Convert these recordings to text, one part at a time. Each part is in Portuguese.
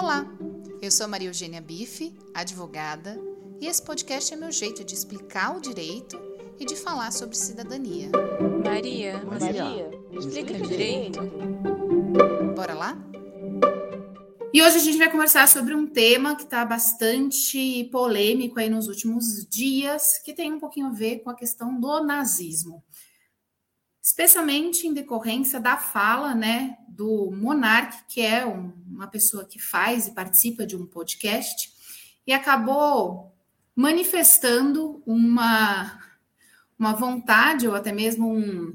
Olá, eu sou Maria Eugênia Bife, advogada, e esse podcast é meu jeito de explicar o direito e de falar sobre cidadania. Maria, Maria, explica direito. Bora lá? E hoje a gente vai conversar sobre um tema que está bastante polêmico aí nos últimos dias, que tem um pouquinho a ver com a questão do nazismo. Especialmente em decorrência da fala, né, do Monark, que é um, uma pessoa que faz e participa de um podcast, e acabou manifestando uma, uma vontade ou até mesmo um,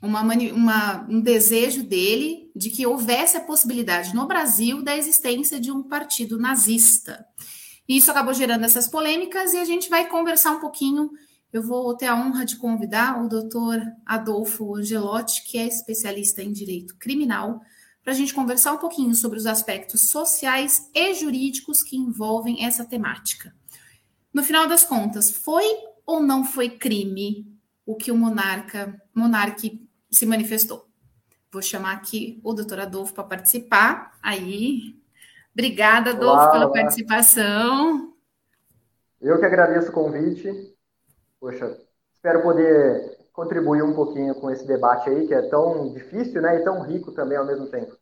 uma, uma, um desejo dele de que houvesse a possibilidade no Brasil da existência de um partido nazista. E isso acabou gerando essas polêmicas e a gente vai conversar um pouquinho. Eu vou ter a honra de convidar o doutor Adolfo Angelotti, que é especialista em direito criminal, para a gente conversar um pouquinho sobre os aspectos sociais e jurídicos que envolvem essa temática. No final das contas, foi ou não foi crime o que o monarca, monarque se manifestou. Vou chamar aqui o doutor Adolfo para participar. Aí, obrigada, Adolfo, olá, pela olá. participação. Eu que agradeço o convite. Poxa, espero poder contribuir um pouquinho com esse debate aí, que é tão difícil né, e tão rico também ao mesmo tempo.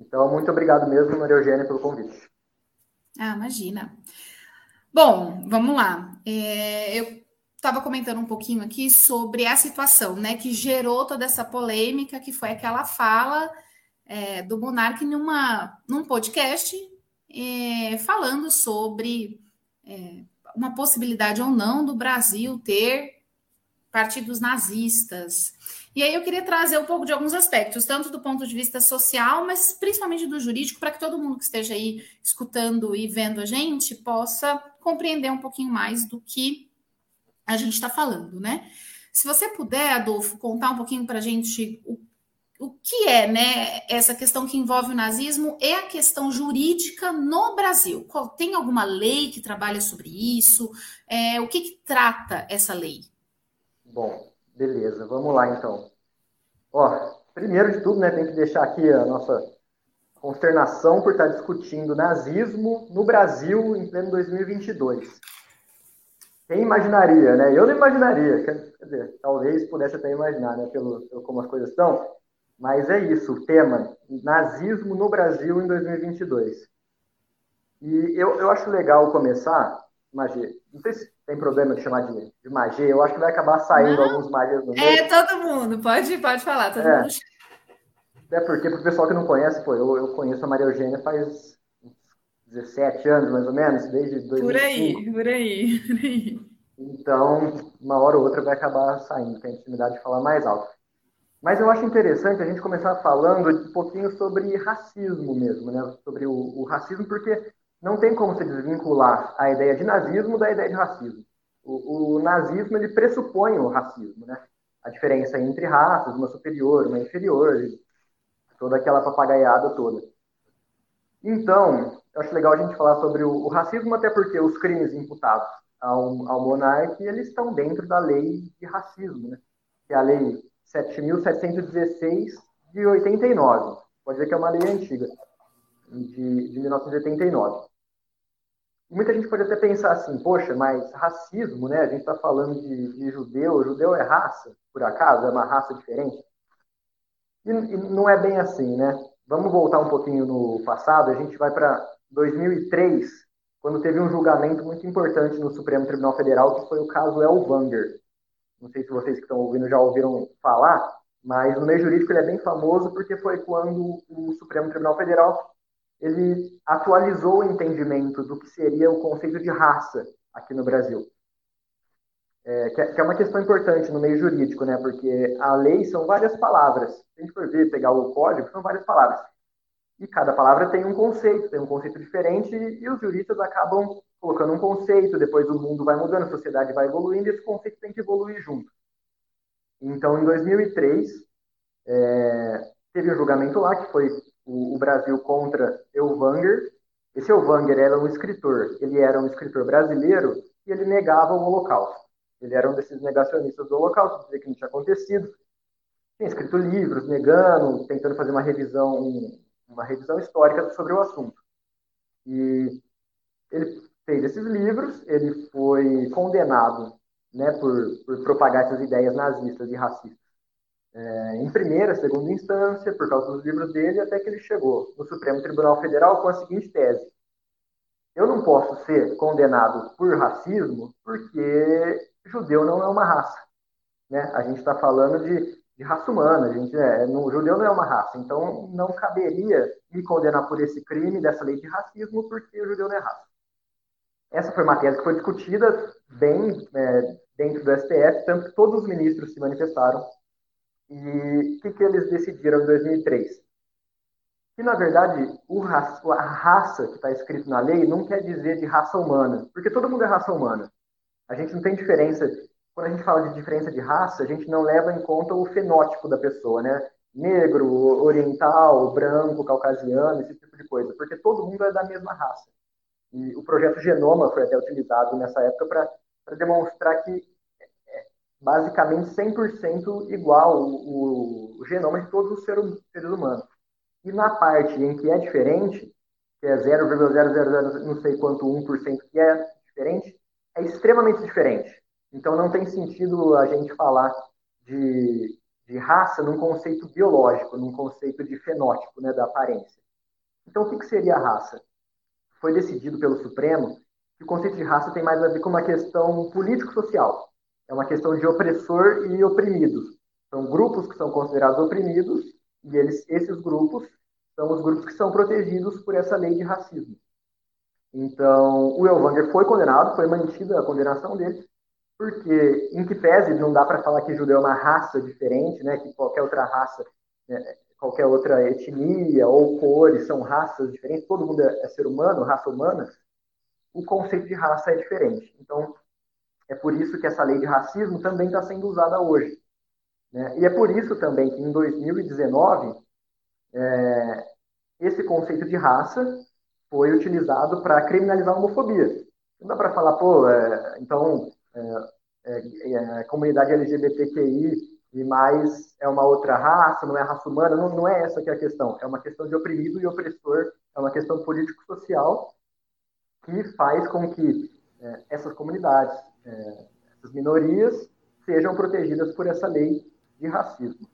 Então, muito obrigado mesmo, Maria Eugênia, pelo convite. Ah, imagina. Bom, vamos lá. É, eu estava comentando um pouquinho aqui sobre a situação, né, que gerou toda essa polêmica, que foi aquela fala é, do Monark numa, num podcast é, falando sobre é, uma possibilidade ou não do Brasil ter partidos nazistas. E aí eu queria trazer um pouco de alguns aspectos, tanto do ponto de vista social, mas principalmente do jurídico, para que todo mundo que esteja aí escutando e vendo a gente possa compreender um pouquinho mais do que a gente está falando, né? Se você puder, Adolfo, contar um pouquinho para a gente o, o que é né, essa questão que envolve o nazismo e a questão jurídica no Brasil. Tem alguma lei que trabalha sobre isso? É, o que, que trata essa lei? Bom, beleza, vamos lá então. Ó, primeiro de tudo, né, tem que deixar aqui a nossa consternação por estar discutindo nazismo no Brasil em pleno 2022. Quem imaginaria, né? Eu não imaginaria, quer dizer, talvez pudesse até imaginar, né, pelo, pelo como as coisas estão, mas é isso, o tema, nazismo no Brasil em 2022. E eu, eu acho legal começar, magia, não sei se tem problema de chamar de, de magia, eu acho que vai acabar saindo não, alguns magias no meio. É, todo mundo, pode, pode falar, todo é. mundo. Até porque, para o pessoal que não conhece, pô, eu, eu conheço a Maria Eugênia faz 17 anos, mais ou menos, desde 2005. Por aí, por aí, por aí. Então, uma hora ou outra vai acabar saindo, tem a intimidade de falar mais alto. Mas eu acho interessante a gente começar falando um pouquinho sobre racismo mesmo, né? Sobre o, o racismo, porque não tem como se desvincular a ideia de nazismo da ideia de racismo. O, o, nazismo ele pressupõe o racismo, né? A diferença entre raças, uma superior, uma inferior, toda aquela papagaiada toda. Então, eu acho legal a gente falar sobre o, o racismo, até porque os crimes imputados ao, ao monarca, eles estão dentro da lei de racismo, né? que é a lei 7.716 de 89. Pode ver que é uma lei antiga, de, de 1989. Muita gente pode até pensar assim, poxa, mas racismo, né? A gente está falando de, de judeu, judeu é raça, por acaso? É uma raça diferente? E, e não é bem assim, né? Vamos voltar um pouquinho no passado, a gente vai para 2003, quando teve um julgamento muito importante no Supremo Tribunal Federal, que foi o caso Elvanger. Não sei se vocês que estão ouvindo já ouviram falar, mas no meio jurídico ele é bem famoso porque foi quando o Supremo Tribunal Federal ele atualizou o entendimento do que seria o conceito de raça aqui no Brasil. É, que, é, é, uma questão importante no meio jurídico, né? Porque a lei são várias palavras. Se a gente for ver, pegar o código, são várias palavras. E cada palavra tem um conceito, tem um conceito diferente, e os juristas acabam colocando um conceito, depois o mundo vai mudando, a sociedade vai evoluindo, e esse conceito tem que evoluir junto. Então, em 2003, é, teve um julgamento lá, que foi o, o Brasil contra Elvanger. Esse Elvanger era um escritor, ele era um escritor brasileiro, e ele negava o Holocausto. Ele era um desses negacionistas do Holocausto, dizia que não tinha acontecido. Tinha escrito livros negando, tentando fazer uma revisão uma revisão histórica sobre o assunto. E ele fez esses livros, ele foi condenado né, por, por propagar essas ideias nazistas e racistas é, em primeira, segunda instância, por causa dos livros dele, até que ele chegou no Supremo Tribunal Federal com a seguinte tese: eu não posso ser condenado por racismo porque judeu não é uma raça. Né? A gente está falando de, de, raça humana, a gente, é, no, judeu não é uma raça, então não caberia me condenar por esse crime dessa lei de racismo porque o judeu não é raça. Essa foi uma tese que foi discutida bem é, dentro do STF, tanto que todos os ministros se manifestaram. E o que, que eles decidiram em 2003? Que, na verdade, raça, a raça que está escrito na lei não quer dizer de raça humana, porque todo mundo é raça humana. A gente não tem diferença. Quando a gente fala de diferença de raça, a gente não leva em conta o fenótipo da pessoa, né? Negro, oriental, branco, caucasiano, esse tipo de coisa, porque todo mundo é da mesma raça. E o projeto Genoma foi até utilizado nessa época para demonstrar que é basicamente 100% igual o, o, genoma de todos os seres, seres humanos. E na parte em que é diferente, que é 0,000 não sei quanto 1% que é diferente, é extremamente diferente. Então não tem sentido a gente falar de, de raça num conceito biológico, num conceito de fenótipo, né, da aparência. Então o que, que seria a raça? Foi decidido pelo Supremo que o conceito de raça tem mais a ver com uma questão político-social. É uma questão de opressor e oprimidos. São grupos que são considerados oprimidos e eles, esses grupos são os grupos que são protegidos por essa lei de racismo. Então, o Elvanger foi condenado, foi mantida a condenação dele, porque, em que pese, não dá para falar que judeu é uma raça diferente, né, que qualquer outra raça né, qualquer outra etnia ou cores, são raças diferentes, todo mundo é, é ser humano, raça humana, o conceito de raça é diferente. Então, é por isso que essa lei de racismo também está sendo usada hoje. Né? E é por isso também que em 2019, é, esse conceito de raça foi utilizado para criminalizar a homofobia. Não dá para falar, pô, é, então, é, é, é comunidade LGBTQI e mais é uma outra raça, não é raça humana, não, não é essa que é a questão. É uma questão de oprimido e opressor, é uma questão político-social que faz com que é, essas comunidades, é, essas minorias, sejam protegidas por essa lei de racismo.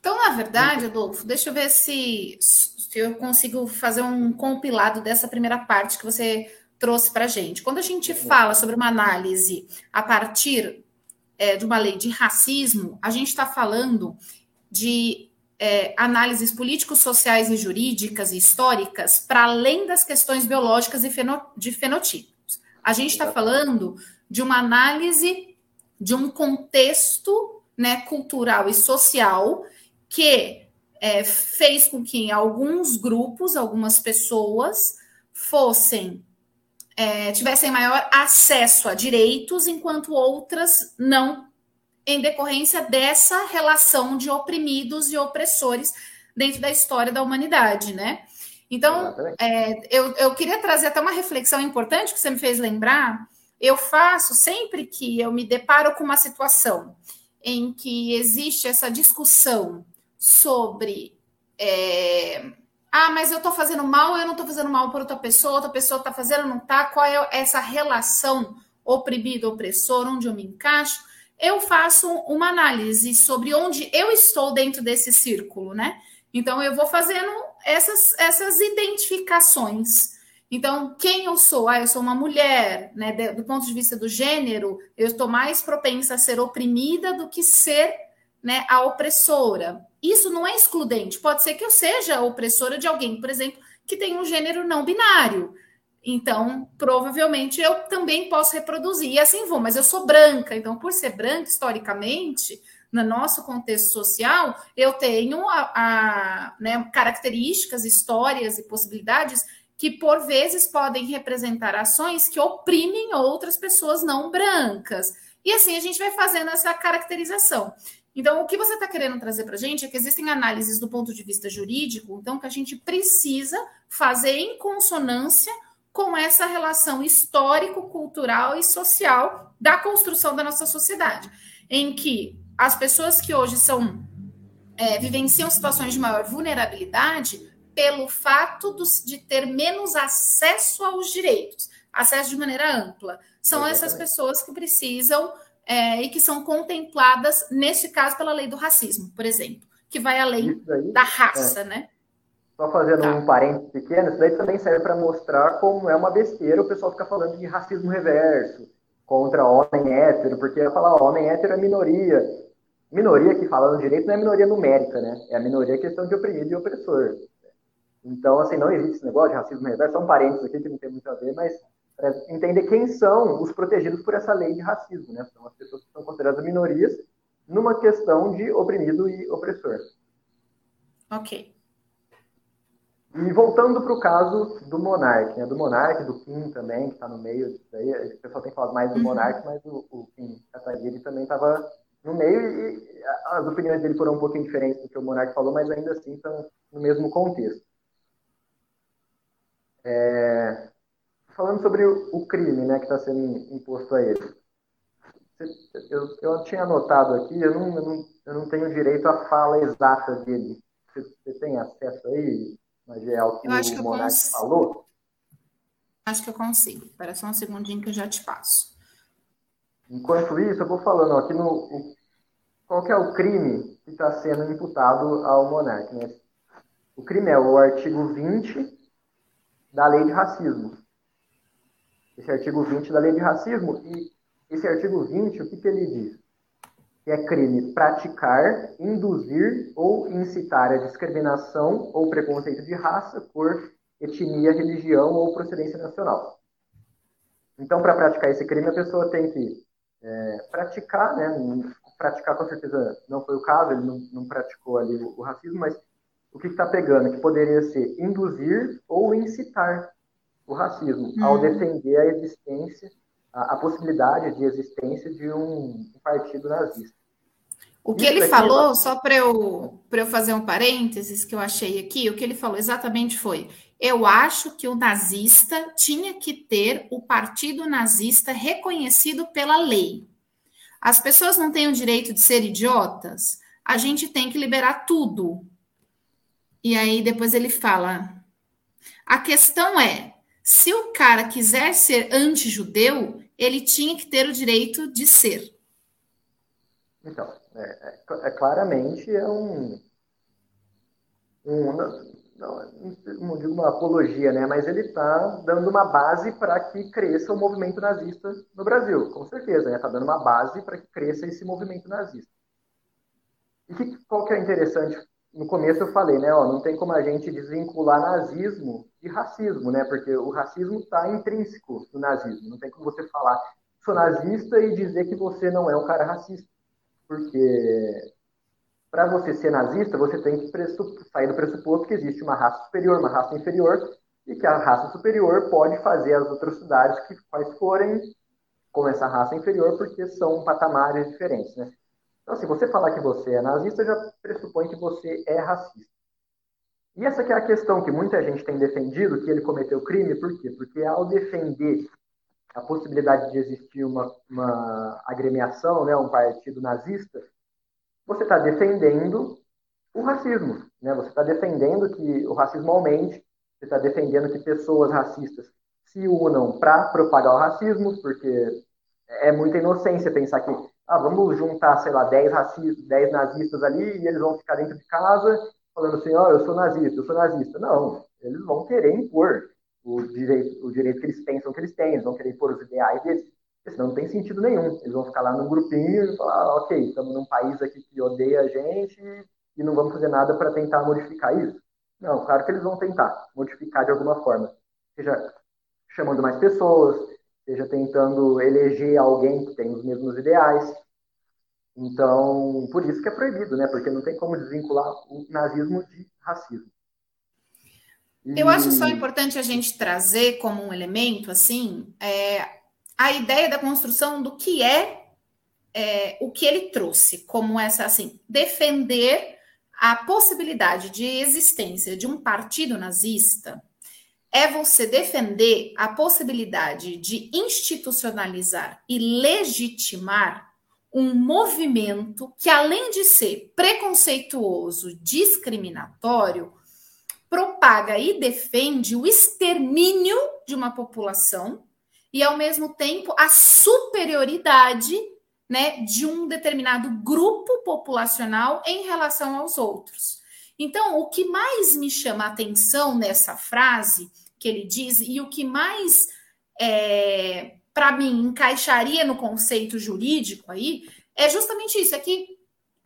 Então, na verdade, Adolfo, deixa eu ver se, se eu consigo fazer um compilado dessa primeira parte que você trouxe para a gente. Quando a gente fala sobre uma análise a partir é, de uma lei de racismo, a gente está falando de é, análises políticos, sociais e jurídicas e históricas para além das questões biológicas e feno, de fenotipos. A gente está falando de uma análise de um contexto né, cultural e social que é, fez com que alguns grupos, algumas pessoas fossem é, tivessem maior acesso a direitos, enquanto outras não, em decorrência dessa relação de oprimidos e opressores dentro da história da humanidade, né? Então, é, eu, eu queria trazer até uma reflexão importante que você me fez lembrar. Eu faço sempre que eu me deparo com uma situação em que existe essa discussão sobre é, ah, mas eu estou fazendo mal, eu não estou fazendo mal para outra pessoa, outra pessoa está fazendo, não está? Qual é essa relação oprimido-opressor, onde eu me encaixo? Eu faço uma análise sobre onde eu estou dentro desse círculo, né? Então, eu vou fazendo essas, essas identificações. Então, quem eu sou? Ah, eu sou uma mulher, né? Do ponto de vista do gênero, eu estou mais propensa a ser oprimida do que ser né, a opressora. Isso não é excludente. Pode ser que eu seja opressora de alguém, por exemplo, que tem um gênero não binário. Então, provavelmente eu também posso reproduzir. E assim vou, mas eu sou branca. Então, por ser branca, historicamente, no nosso contexto social, eu tenho a, a né, características, histórias e possibilidades que, por vezes, podem representar ações que oprimem outras pessoas não brancas. E assim a gente vai fazendo essa caracterização. Então, o que você está querendo trazer para a gente é que existem análises do ponto de vista jurídico, então, que a gente precisa fazer em consonância com essa relação histórico, cultural e social da construção da nossa sociedade, em que as pessoas que hoje são é, vivenciam situações de maior vulnerabilidade pelo fato de ter menos acesso aos direitos, acesso de maneira ampla. São essas pessoas que precisam é, e que são contempladas, neste caso, pela lei do racismo, por exemplo, que vai além da raça, é. né? Só fazendo tá. um parênteses pequeno, isso daí também serve para mostrar como é uma besteira o pessoal ficar falando de racismo reverso contra homem hétero, porque falar homem hétero é minoria. Minoria que falando direito não é minoria numérica, né? É a minoria questão de oprimido e opressor. Então, assim, não existe esse negócio de racismo reverso, são parênteses aqui que não tem muito a ver, mas entender quem são os protegidos por essa lei de racismo, né? São as pessoas que são consideradas minorias numa questão de oprimido e opressor. Ok. E voltando para o caso do Monark, né? do Monark, do Kim também, que está no meio disso aí, o pessoal tem falado mais do uhum. Monark, mas o, o Kim Kataguiri também estava no meio e as opiniões dele foram um pouquinho diferentes do que o Monark falou, mas ainda assim estão no mesmo contexto. É, falando sobre o, crime né, que está sendo imposto a ele. Eu, eu tinha anotado aqui, eu não, eu não, eu não tenho direito à fala exata dele. Você, você tem acesso aí, mas é o que o Monark falou? Acho que eu consigo. Espera só um segundinho que eu já te passo. Enquanto isso, eu vou falando aqui no o, qual é o crime que está sendo imputado ao monarca. Né? O crime é o artigo 20 da lei de racismo. Esse artigo 20 da lei de racismo, e esse artigo 20, o que, que ele diz? Que é crime praticar, induzir ou incitar a discriminação ou preconceito de raça, cor, etnia, religião ou procedência nacional. Então, para praticar esse crime, a pessoa tem que é, praticar, né? Praticar com certeza não foi o caso, ele não, não praticou ali o, o racismo, mas o que está pegando? Que poderia ser induzir ou incitar o racismo, ao uhum. defender a existência, a, a, possibilidade de existência de um, um partido nazista. O que Isso ele falou, só para eu, eu fazer um parênteses que eu achei aqui, o que ele falou exatamente foi: eu acho que o nazista tinha que ter o partido nazista reconhecido pela lei. As pessoas não têm o direito de ser idiotas, a gente tem que liberar tudo. E aí depois ele fala: a questão é, se o cara quiser ser anti-judeu, ele tinha que ter o direito de ser. Então, é, é, é claramente é um, um não, não digo uma apologia, né? Mas ele está dando uma base para que cresça o movimento nazista no Brasil, com certeza. Está né? dando uma base para que cresça esse movimento nazista. E que, qual que é interessante no começo eu falei, né, ó, não tem como a gente desvincular nazismo de racismo, né, porque o racismo está intrínseco no nazismo. Não tem como você falar sou nazista e dizer que você não é um cara racista, porque para você ser nazista você tem que sair do pressuposto que existe uma raça superior, uma raça inferior e que a raça superior pode fazer as atrocidades que quais forem com essa raça inferior, porque são patamares diferentes, né? Então, se você falar que você é nazista, já pressupõe que você é racista. E essa é a questão que muita gente tem defendido, que ele cometeu crime, por quê? Porque ao defender a possibilidade de existir uma, uma agremiação, né, um partido nazista, você está defendendo o racismo. Né? Você está defendendo que o racismo aumente, você está defendendo que pessoas racistas se unam para propagar o racismo, porque é muita inocência pensar que ah, vamos juntar, sei lá, 10, racistas, 10 nazistas ali e eles vão ficar dentro de casa falando assim, ó, oh, eu sou nazista, eu sou nazista. Não, eles vão querer impor o direito, o direito que eles pensam que eles têm, eles vão querer impor os ideais deles, senão não tem sentido nenhum. Eles vão ficar lá num grupinho e falar, ah, ok, estamos num país aqui que odeia a gente e não vamos fazer nada para tentar modificar isso. Não, claro que eles vão tentar modificar de alguma forma, seja chamando mais pessoas, seja tentando eleger alguém que tem os mesmos ideais. Então, por isso que é proibido, né? Porque não tem como desvincular o nazismo de racismo. E... Eu acho só importante a gente trazer como um elemento, assim, é, a ideia da construção do que é, é o que ele trouxe, como essa, assim, defender a possibilidade de existência de um partido nazista é você defender a possibilidade de institucionalizar e legitimar um movimento que, além de ser preconceituoso, discriminatório, propaga e defende o extermínio de uma população e, ao mesmo tempo, a superioridade né, de um determinado grupo populacional em relação aos outros. Então, o que mais me chama a atenção nessa frase que ele diz, e o que mais, é, para mim, encaixaria no conceito jurídico aí, é justamente isso: é que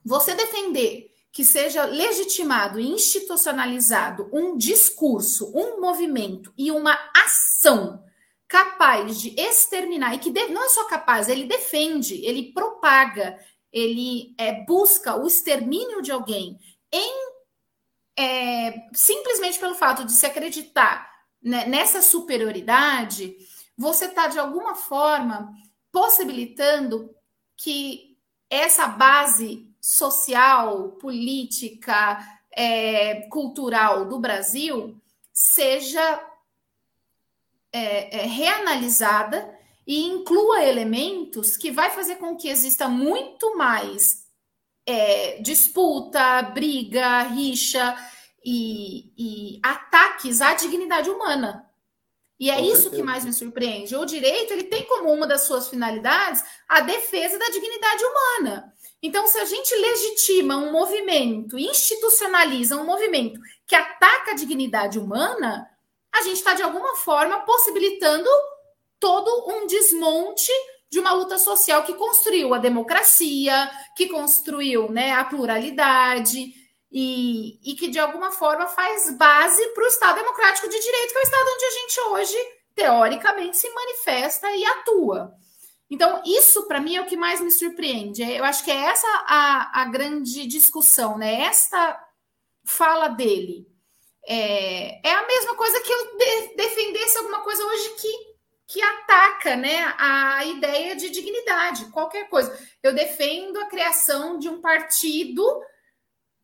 você defender que seja legitimado e institucionalizado um discurso, um movimento e uma ação capaz de exterminar e que não é só capaz, ele defende, ele propaga, ele é, busca o extermínio de alguém em é, simplesmente pelo fato de se acreditar né, nessa superioridade, você está de alguma forma possibilitando que essa base social, política, é, cultural do Brasil seja é, é, reanalisada e inclua elementos que vai fazer com que exista muito mais é, disputa, briga, rixa e, e, ataques à dignidade humana. E é Com isso certeza. que mais me surpreende. O direito ele tem como uma das suas finalidades a defesa da dignidade humana. Então, se a gente legitima um movimento, institucionaliza um movimento que ataca a dignidade humana, a gente está, de alguma forma, possibilitando todo um desmonte de uma luta social que construiu a democracia, que construiu né, a pluralidade e, e que, de alguma forma, faz base para o Estado Democrático de Direito, que é o Estado onde a gente hoje, teoricamente, se manifesta e atua. Então, isso para mim é o que mais me surpreende. Eu acho que é essa a, a grande discussão, né? Esta fala dele. É, é a mesma coisa que eu de, defendesse alguma coisa hoje que, que ataca né, a ideia de dignidade, qualquer coisa. Eu defendo a criação de um partido,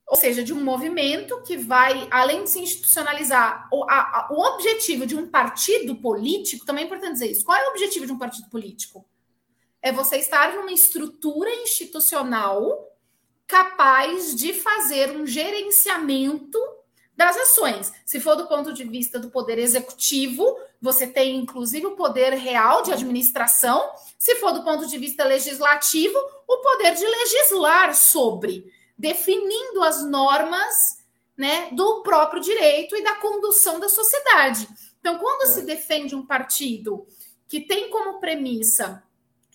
ou seja, de um movimento que vai, além de se institucionalizar, o, a, o objetivo de um partido político, também é importante dizer isso. Qual é o objetivo de um partido político? É você estar numa estrutura institucional capaz de fazer um gerenciamento das ações. Se for do ponto de vista do poder executivo, você tem inclusive o poder real de administração. Se for do ponto de vista legislativo, o poder de legislar sobre, definindo as normas né, do próprio direito e da condução da sociedade. Então, quando é. se defende um partido que tem como premissa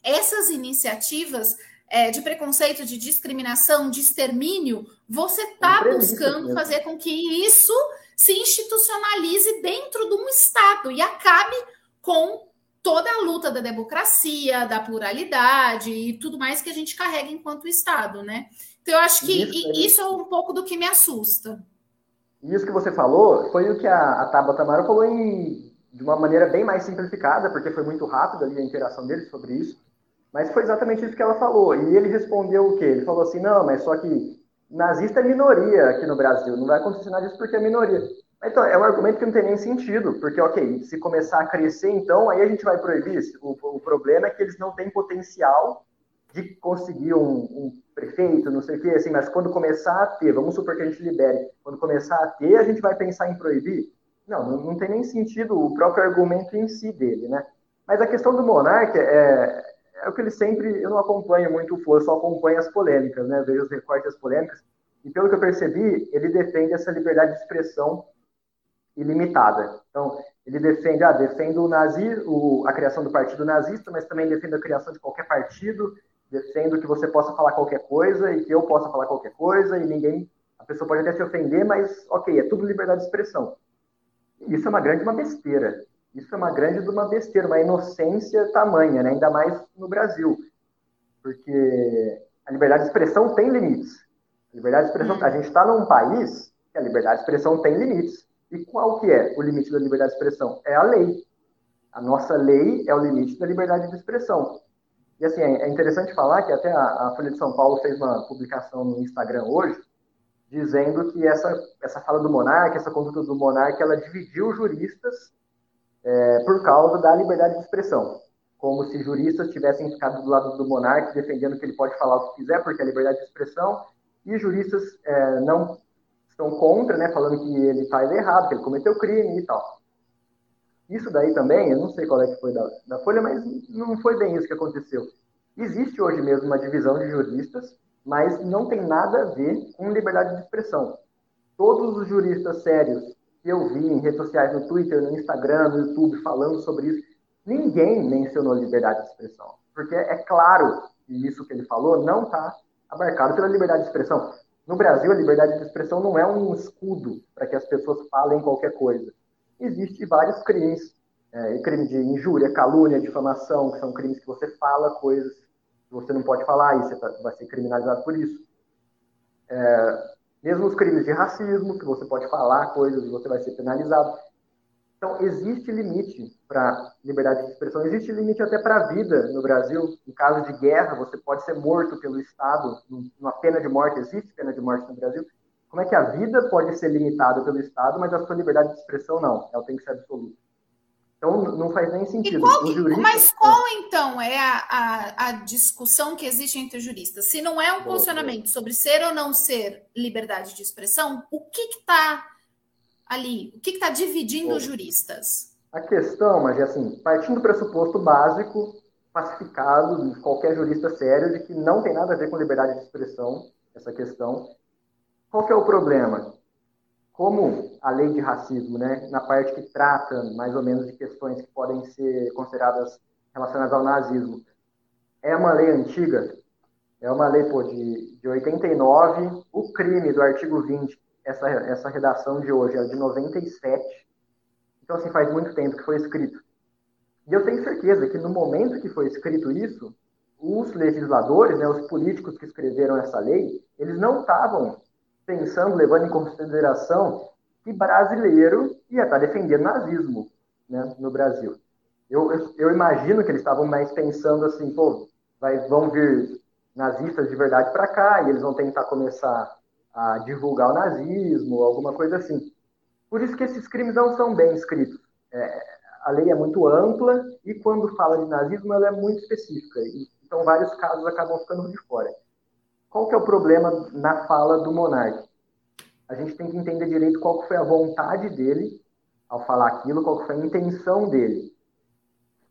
essas iniciativas é, de preconceito, de discriminação, de extermínio, você está buscando fazer com que isso se institucionalize dentro de um Estado e acabe com toda a luta da democracia, da pluralidade e tudo mais que a gente carrega enquanto Estado, né? Então, eu acho que isso, isso é um pouco do que me assusta. Isso que você falou foi o que a, a Tabata Amaro falou em, de uma maneira bem mais simplificada, porque foi muito rápido ali a interação dele sobre isso. Mas foi exatamente isso que ela falou. E ele respondeu o quê? Ele falou assim: não, mas só que nazista é minoria aqui no Brasil, não vai acontecer nada disso porque é minoria. Então, é um argumento que não tem nem sentido, porque, ok, se começar a crescer, então, aí a gente vai proibir. O, o problema é que eles não têm potencial de conseguir um, um, prefeito, não sei o quê, assim, mas quando começar a ter, vamos supor que a gente libere, quando começar a ter, a gente vai pensar em proibir? Não, não, não tem nem sentido o próprio argumento em si dele, né? Mas a questão do monarca é, é o que ele sempre. Eu não acompanho muito o Flow, eu só acompanho as polêmicas, né? Vejo os recortes das polêmicas. E pelo que eu percebi, ele defende essa liberdade de expressão ilimitada. Então, ele defende, ah, defende o nazi, o, a criação do partido nazista, mas também defende a criação de qualquer partido, defendo que você possa falar qualquer coisa e que eu possa falar qualquer coisa e ninguém, a pessoa pode até se ofender, mas ok, é tudo liberdade de expressão. Isso é uma grande uma besteira. Isso é uma grande de uma besteira, uma inocência tamanha, né? ainda mais no Brasil. Porque a liberdade de expressão tem limites. A liberdade de expressão, a gente está num país que a liberdade de expressão tem limites. E qual que é o limite da liberdade de expressão? É a lei. A nossa lei é o limite da liberdade de expressão. E assim, é interessante falar que até a, Folha de São Paulo fez uma publicação no Instagram hoje, dizendo que essa, essa fala do monarca, essa conduta do monarca, ela dividiu juristas é, por causa da liberdade de expressão. Como se juristas tivessem ficado do lado do monarca defendendo que ele pode falar o que quiser, porque é liberdade de expressão, e juristas é, não estão contra, né, falando que ele faz errado, que ele cometeu crime e tal. Isso daí também, eu não sei qual é que foi da, da Folha, mas não foi bem isso que aconteceu. Existe hoje mesmo uma divisão de juristas, mas não tem nada a ver com liberdade de expressão. Todos os juristas sérios eu vi em redes sociais, no Twitter, no Instagram, no YouTube, falando sobre isso, ninguém mencionou liberdade de expressão. Porque é claro que isso que ele falou não está abarcado pela liberdade de expressão. No Brasil, a liberdade de expressão não é um escudo para que as pessoas falem qualquer coisa. Existem vários crimes, é, crime de injúria, calúnia, difamação, que são crimes que você fala coisas que você não pode falar e você tá, vai ser criminalizado por isso. É, mesmo os crimes de racismo, que você pode falar coisas e você vai ser penalizado. Então, existe limite para liberdade de expressão, existe limite até para a vida no Brasil. Em caso de guerra, você pode ser morto pelo Estado, numa pena de morte, existe pena de morte no Brasil. Como é que a vida pode ser limitada pelo Estado, mas a sua liberdade de expressão não? Ela tem que ser absoluta. Então, não faz nem sentido. Qual, juristas, mas qual, então, é a, a, a, discussão que existe entre juristas? Se não é um posicionamento sobre ser ou não ser liberdade de expressão, o que está ali? O que está dividindo os juristas? A questão, mas é assim, partindo do pressuposto básico, pacificado de qualquer jurista sério, de que não tem nada a ver com liberdade de expressão, essa questão. Qual que é o problema? Como a lei de racismo, né, na parte que trata mais ou menos de questões que podem ser consideradas relacionadas ao nazismo, é uma lei antiga, é uma lei pô, de, de 89, o crime do artigo 20 essa, essa redação de hoje é de 97. Então, assim, faz muito tempo que foi escrito. E eu tenho certeza que no momento que foi escrito isso, os legisladores, né, os políticos que escreveram essa lei, eles não estavam pensando, levando em consideração que brasileiro ia estar defendendo nazismo né, no Brasil. Eu, eu, eu, imagino que eles estavam mais pensando assim, pô, vai, vão vir nazistas de verdade para cá e eles vão tentar começar a divulgar o nazismo, alguma coisa assim. Por isso que esses crimes não são bem escritos. É, a lei é muito ampla e quando fala de nazismo ela é muito específica. E, então vários casos acabam ficando de fora. Qual que é o problema na fala do monarca? A gente tem que entender direito qual foi a vontade dele ao falar aquilo, qual foi a intenção dele.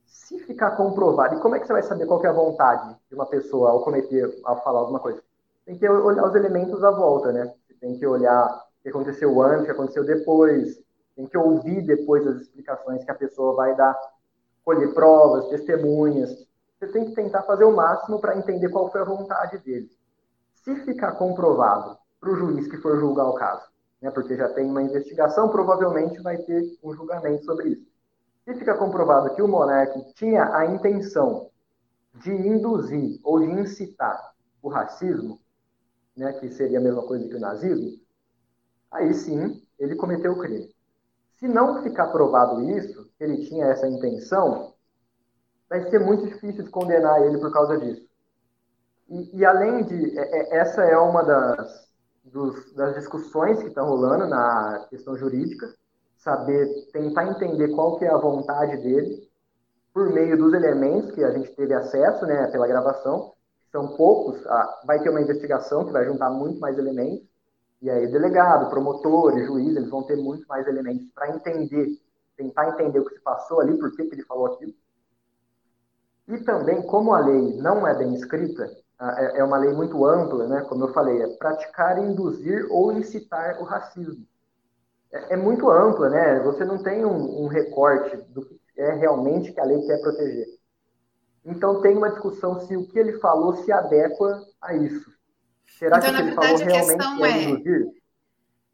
Se ficar comprovado, e como é que você vai saber qual é a vontade de uma pessoa ao cometer, ao falar alguma coisa? tem que olhar os elementos à volta, né? tem que olhar o que aconteceu antes, o que aconteceu depois, tem que ouvir depois as explicações que a pessoa vai dar, colher provas, testemunhas. Você tem que tentar fazer o máximo para entender qual foi a vontade dele. Se ficar comprovado para o juiz que for julgar o caso, né, porque já tem uma investigação, provavelmente vai ter um julgamento sobre isso. Se ficar comprovado que o monarca tinha a intenção de induzir ou de incitar o racismo, né, que seria a mesma coisa que o nazismo, aí sim ele cometeu o crime. Se não ficar provado isso, que ele tinha essa intenção, vai ser muito difícil de condenar ele por causa disso. E, e além de. É, é, essa é uma das, dos, das discussões que estão rolando na questão jurídica, saber, tentar entender qual que é a vontade dele, por meio dos elementos que a gente teve acesso né, pela gravação, são poucos, ah, vai ter uma investigação que vai juntar muito mais elementos, e aí delegado, promotor, juiz, eles vão ter muito mais elementos para entender, tentar entender o que se passou ali, por que, que ele falou aquilo. E também, como a lei não é bem escrita, é, é uma lei muito ampla, né? como eu falei, é praticar, induzir ou incitar o racismo. É, é muito ampla, né? Você não tem um, um recorte do que é realmente que a lei quer proteger. Então tem uma discussão se o que ele falou se adequa a isso. Será então, que o que ele falou realmente é, é induzir?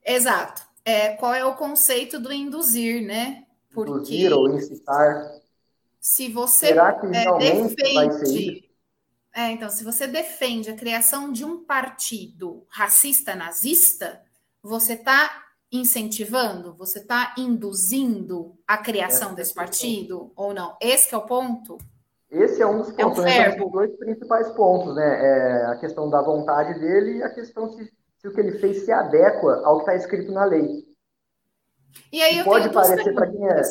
Exato. É, qual é o conceito do induzir, né? Porque induzir ou incitar. Se você Será que é, defende, vai ser isso? É, então, se você defende a criação de um partido racista nazista, você está incentivando, você está induzindo a criação Essa desse partido ou não? Esse é o ponto? Esse é um dos pontos, é um né? São os dois principais pontos, né? É a questão da vontade dele e a questão se, se o que ele fez se adequa ao que está escrito na lei. E aí eu pode parecer para quem é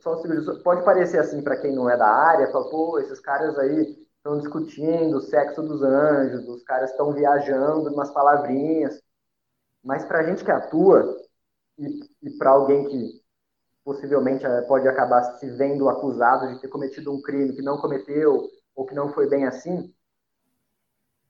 só pode parecer assim para quem não é da área, fala, pô, esses caras aí estão discutindo o sexo dos anjos, os caras estão viajando umas palavrinhas. Mas para a gente que atua e, e para alguém que possivelmente eh, pode acabar se vendo acusado de ter cometido um crime que não cometeu ou que não foi bem assim,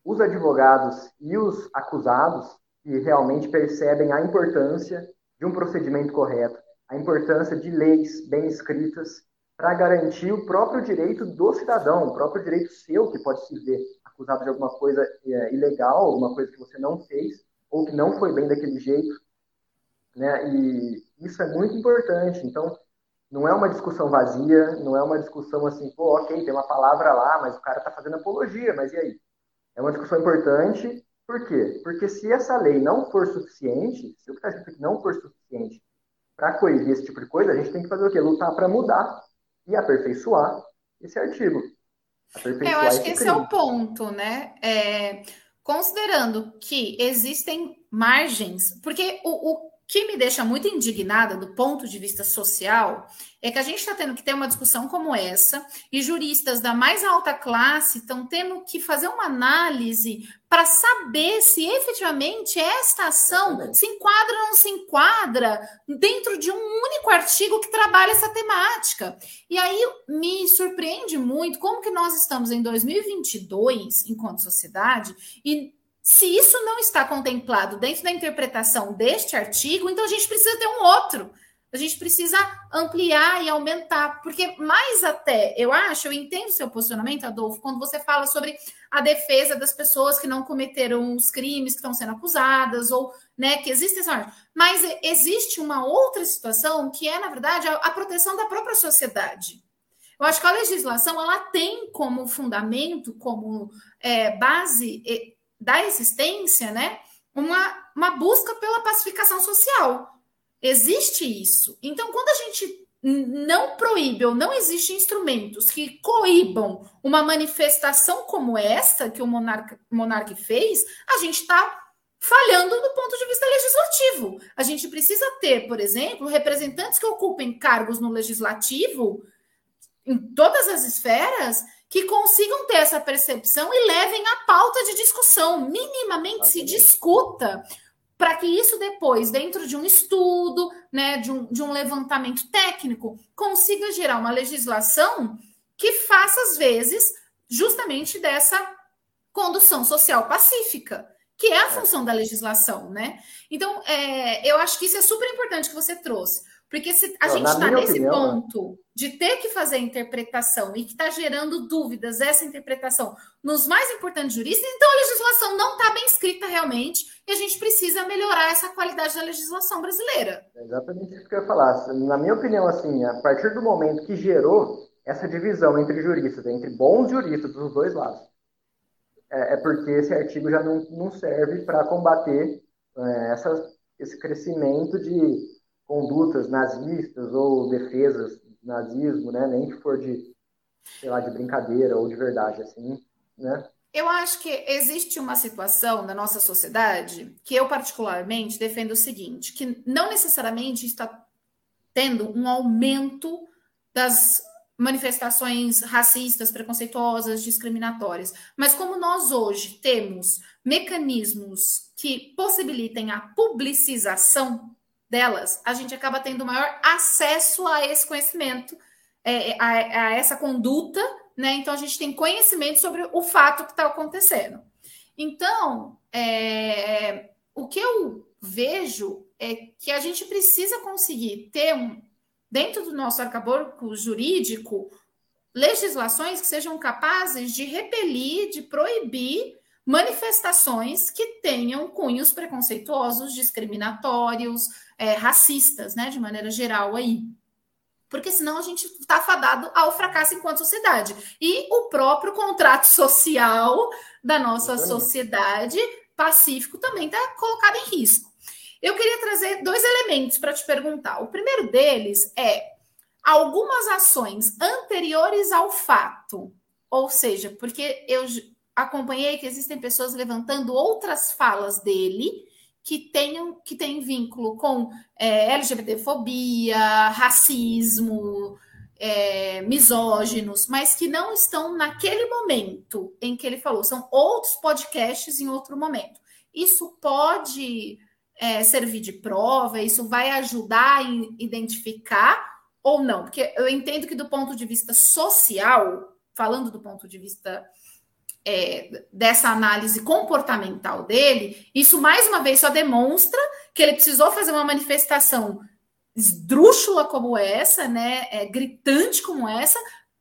os advogados e os acusados que realmente percebem a importância de um procedimento correto, a importância de leis bem escritas para garantir o próprio direito do cidadão, o próprio direito seu, que pode se ver acusado de alguma coisa é, ilegal, alguma coisa que você não fez, ou que não foi bem daquele jeito. Né? E isso é muito importante. Então, não é uma discussão vazia, não é uma discussão assim, pô, ok, tem uma palavra lá, mas o cara está fazendo apologia, mas e aí? É uma discussão importante, por quê? Porque se essa lei não for suficiente, se o que está escrito não for suficiente para coibir esse tipo de coisa, a gente tem que fazer o quê? Lutar para mudar e aperfeiçoar esse artigo. Aperfeiçoar Eu acho que esse crime. é o ponto, né? É, considerando que existem margens, porque o, o que me deixa muito indignada do ponto de vista social é que a gente está tendo que ter uma discussão como essa e juristas da mais alta classe estão tendo que fazer uma análise para saber se efetivamente esta ação se enquadra ou não se enquadra dentro de um único artigo que trabalha essa temática. E aí me surpreende muito como que nós estamos em 2022 enquanto sociedade e se isso não está contemplado dentro da interpretação deste artigo, então a gente precisa ter um outro. A gente precisa ampliar e aumentar, porque mais até, eu acho, eu entendo seu posicionamento, Adolfo, quando você fala sobre a defesa das pessoas que não cometeram os crimes que estão sendo acusadas, ou né, que existem essa Mas existe uma outra situação que é, na verdade, a, a proteção da própria sociedade. Eu acho que a legislação ela tem como fundamento, como é, base da existência, né, uma, uma busca pela pacificação social. Existe isso. Então, quando a gente não proíbe ou não existem instrumentos que coibam uma manifestação como esta que o monarca, monarca fez, a gente está falhando do ponto de vista legislativo. A gente precisa ter, por exemplo, representantes que ocupem cargos no legislativo em todas as esferas que consigam ter essa percepção e levem a pauta de discussão, minimamente se discuta, para que isso depois, dentro de um estudo, né, de um, de um levantamento técnico, consiga gerar uma legislação que faça, às vezes, justamente dessa condução social pacífica, que é a é. função da legislação, né? Então, é, eu acho que isso é super importante que você trouxe porque se a Não, gente está nesse opinião, né? ponto né? de ter que fazer a interpretação e que está gerando dúvidas essa interpretação nos mais importantes juristas, então a legislação não está bem escrita realmente e a gente precisa melhorar essa qualidade da legislação brasileira. É exatamente isso que eu ia falar. Na minha opinião, assim, a partir do momento que gerou essa divisão entre juristas, entre bons juristas dos dois lados, é, é porque esse artigo já não, não serve para combater é, essa, esse crescimento de condutas nazistas ou defesas do nazismo, né? Nem que for de, sei lá, de brincadeira ou de verdade, assim, né? Eu acho que existe uma situação na nossa sociedade que eu particularmente defendo o seguinte, que não necessariamente está tendo um aumento das manifestações racistas, preconceituosas, discriminatórias, mas como nós hoje temos mecanismos que possibilitem a publicização delas, a gente acaba tendo maior acesso a esse conhecimento, é, a, a, essa conduta, né? Então a gente tem conhecimento sobre o fato que está acontecendo. Então, é, o que eu vejo é que a gente precisa conseguir ter um, dentro do nosso arcabouço jurídico legislações que sejam capazes de repelir, de proibir manifestações que tenham cunhos preconceituosos, discriminatórios, é, racistas, né, de maneira geral aí. Porque senão a gente está fadado ao fracasso enquanto sociedade. E o próprio contrato social da nossa sociedade pacífico também está colocado em risco. Eu queria trazer dois elementos para te perguntar. O primeiro deles é algumas ações anteriores ao fato, ou seja, porque eu acompanhei que existem pessoas levantando outras falas dele que tenham que têm vínculo com é, LGBTfobia, racismo, é, misóginos, mas que não estão naquele momento em que ele falou. São outros podcasts em outro momento. Isso pode é, servir de prova? Isso vai ajudar a identificar ou não? Porque eu entendo que, do ponto de vista social, falando do ponto de vista é, dessa análise comportamental dele, isso mais uma vez só demonstra que ele precisou fazer uma manifestação esdrúxula como essa, né, é, gritante como essa,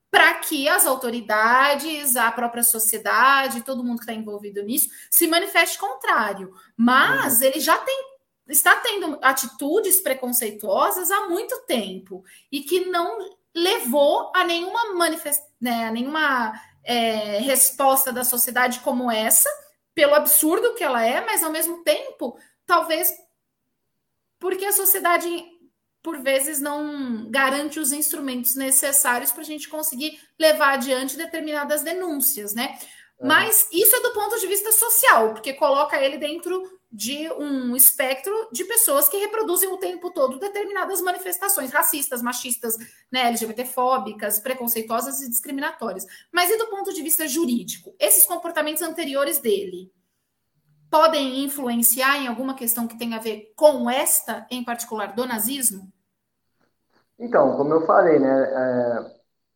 para que as autoridades, a própria sociedade, todo mundo que está envolvido nisso, se manifeste contrário. Mas uhum. ele já tem, está tendo atitudes preconceituosas há muito tempo e que não levou a nenhuma manifestação, né, a nenhuma é, resposta da sociedade como essa, pelo absurdo que ela é, mas ao mesmo tempo, talvez porque a sociedade, por vezes, não garante os instrumentos necessários para a gente conseguir levar adiante determinadas denúncias, né? Mas isso é do ponto de vista social, porque coloca ele dentro de um espectro de pessoas que reproduzem o tempo todo determinadas manifestações racistas, machistas, né, LGBTfóbicas, preconceituosas e discriminatórias. Mas e do ponto de vista jurídico? Esses comportamentos anteriores dele podem influenciar em alguma questão que tenha a ver com esta, em particular, do nazismo? Então, como eu falei, né, é,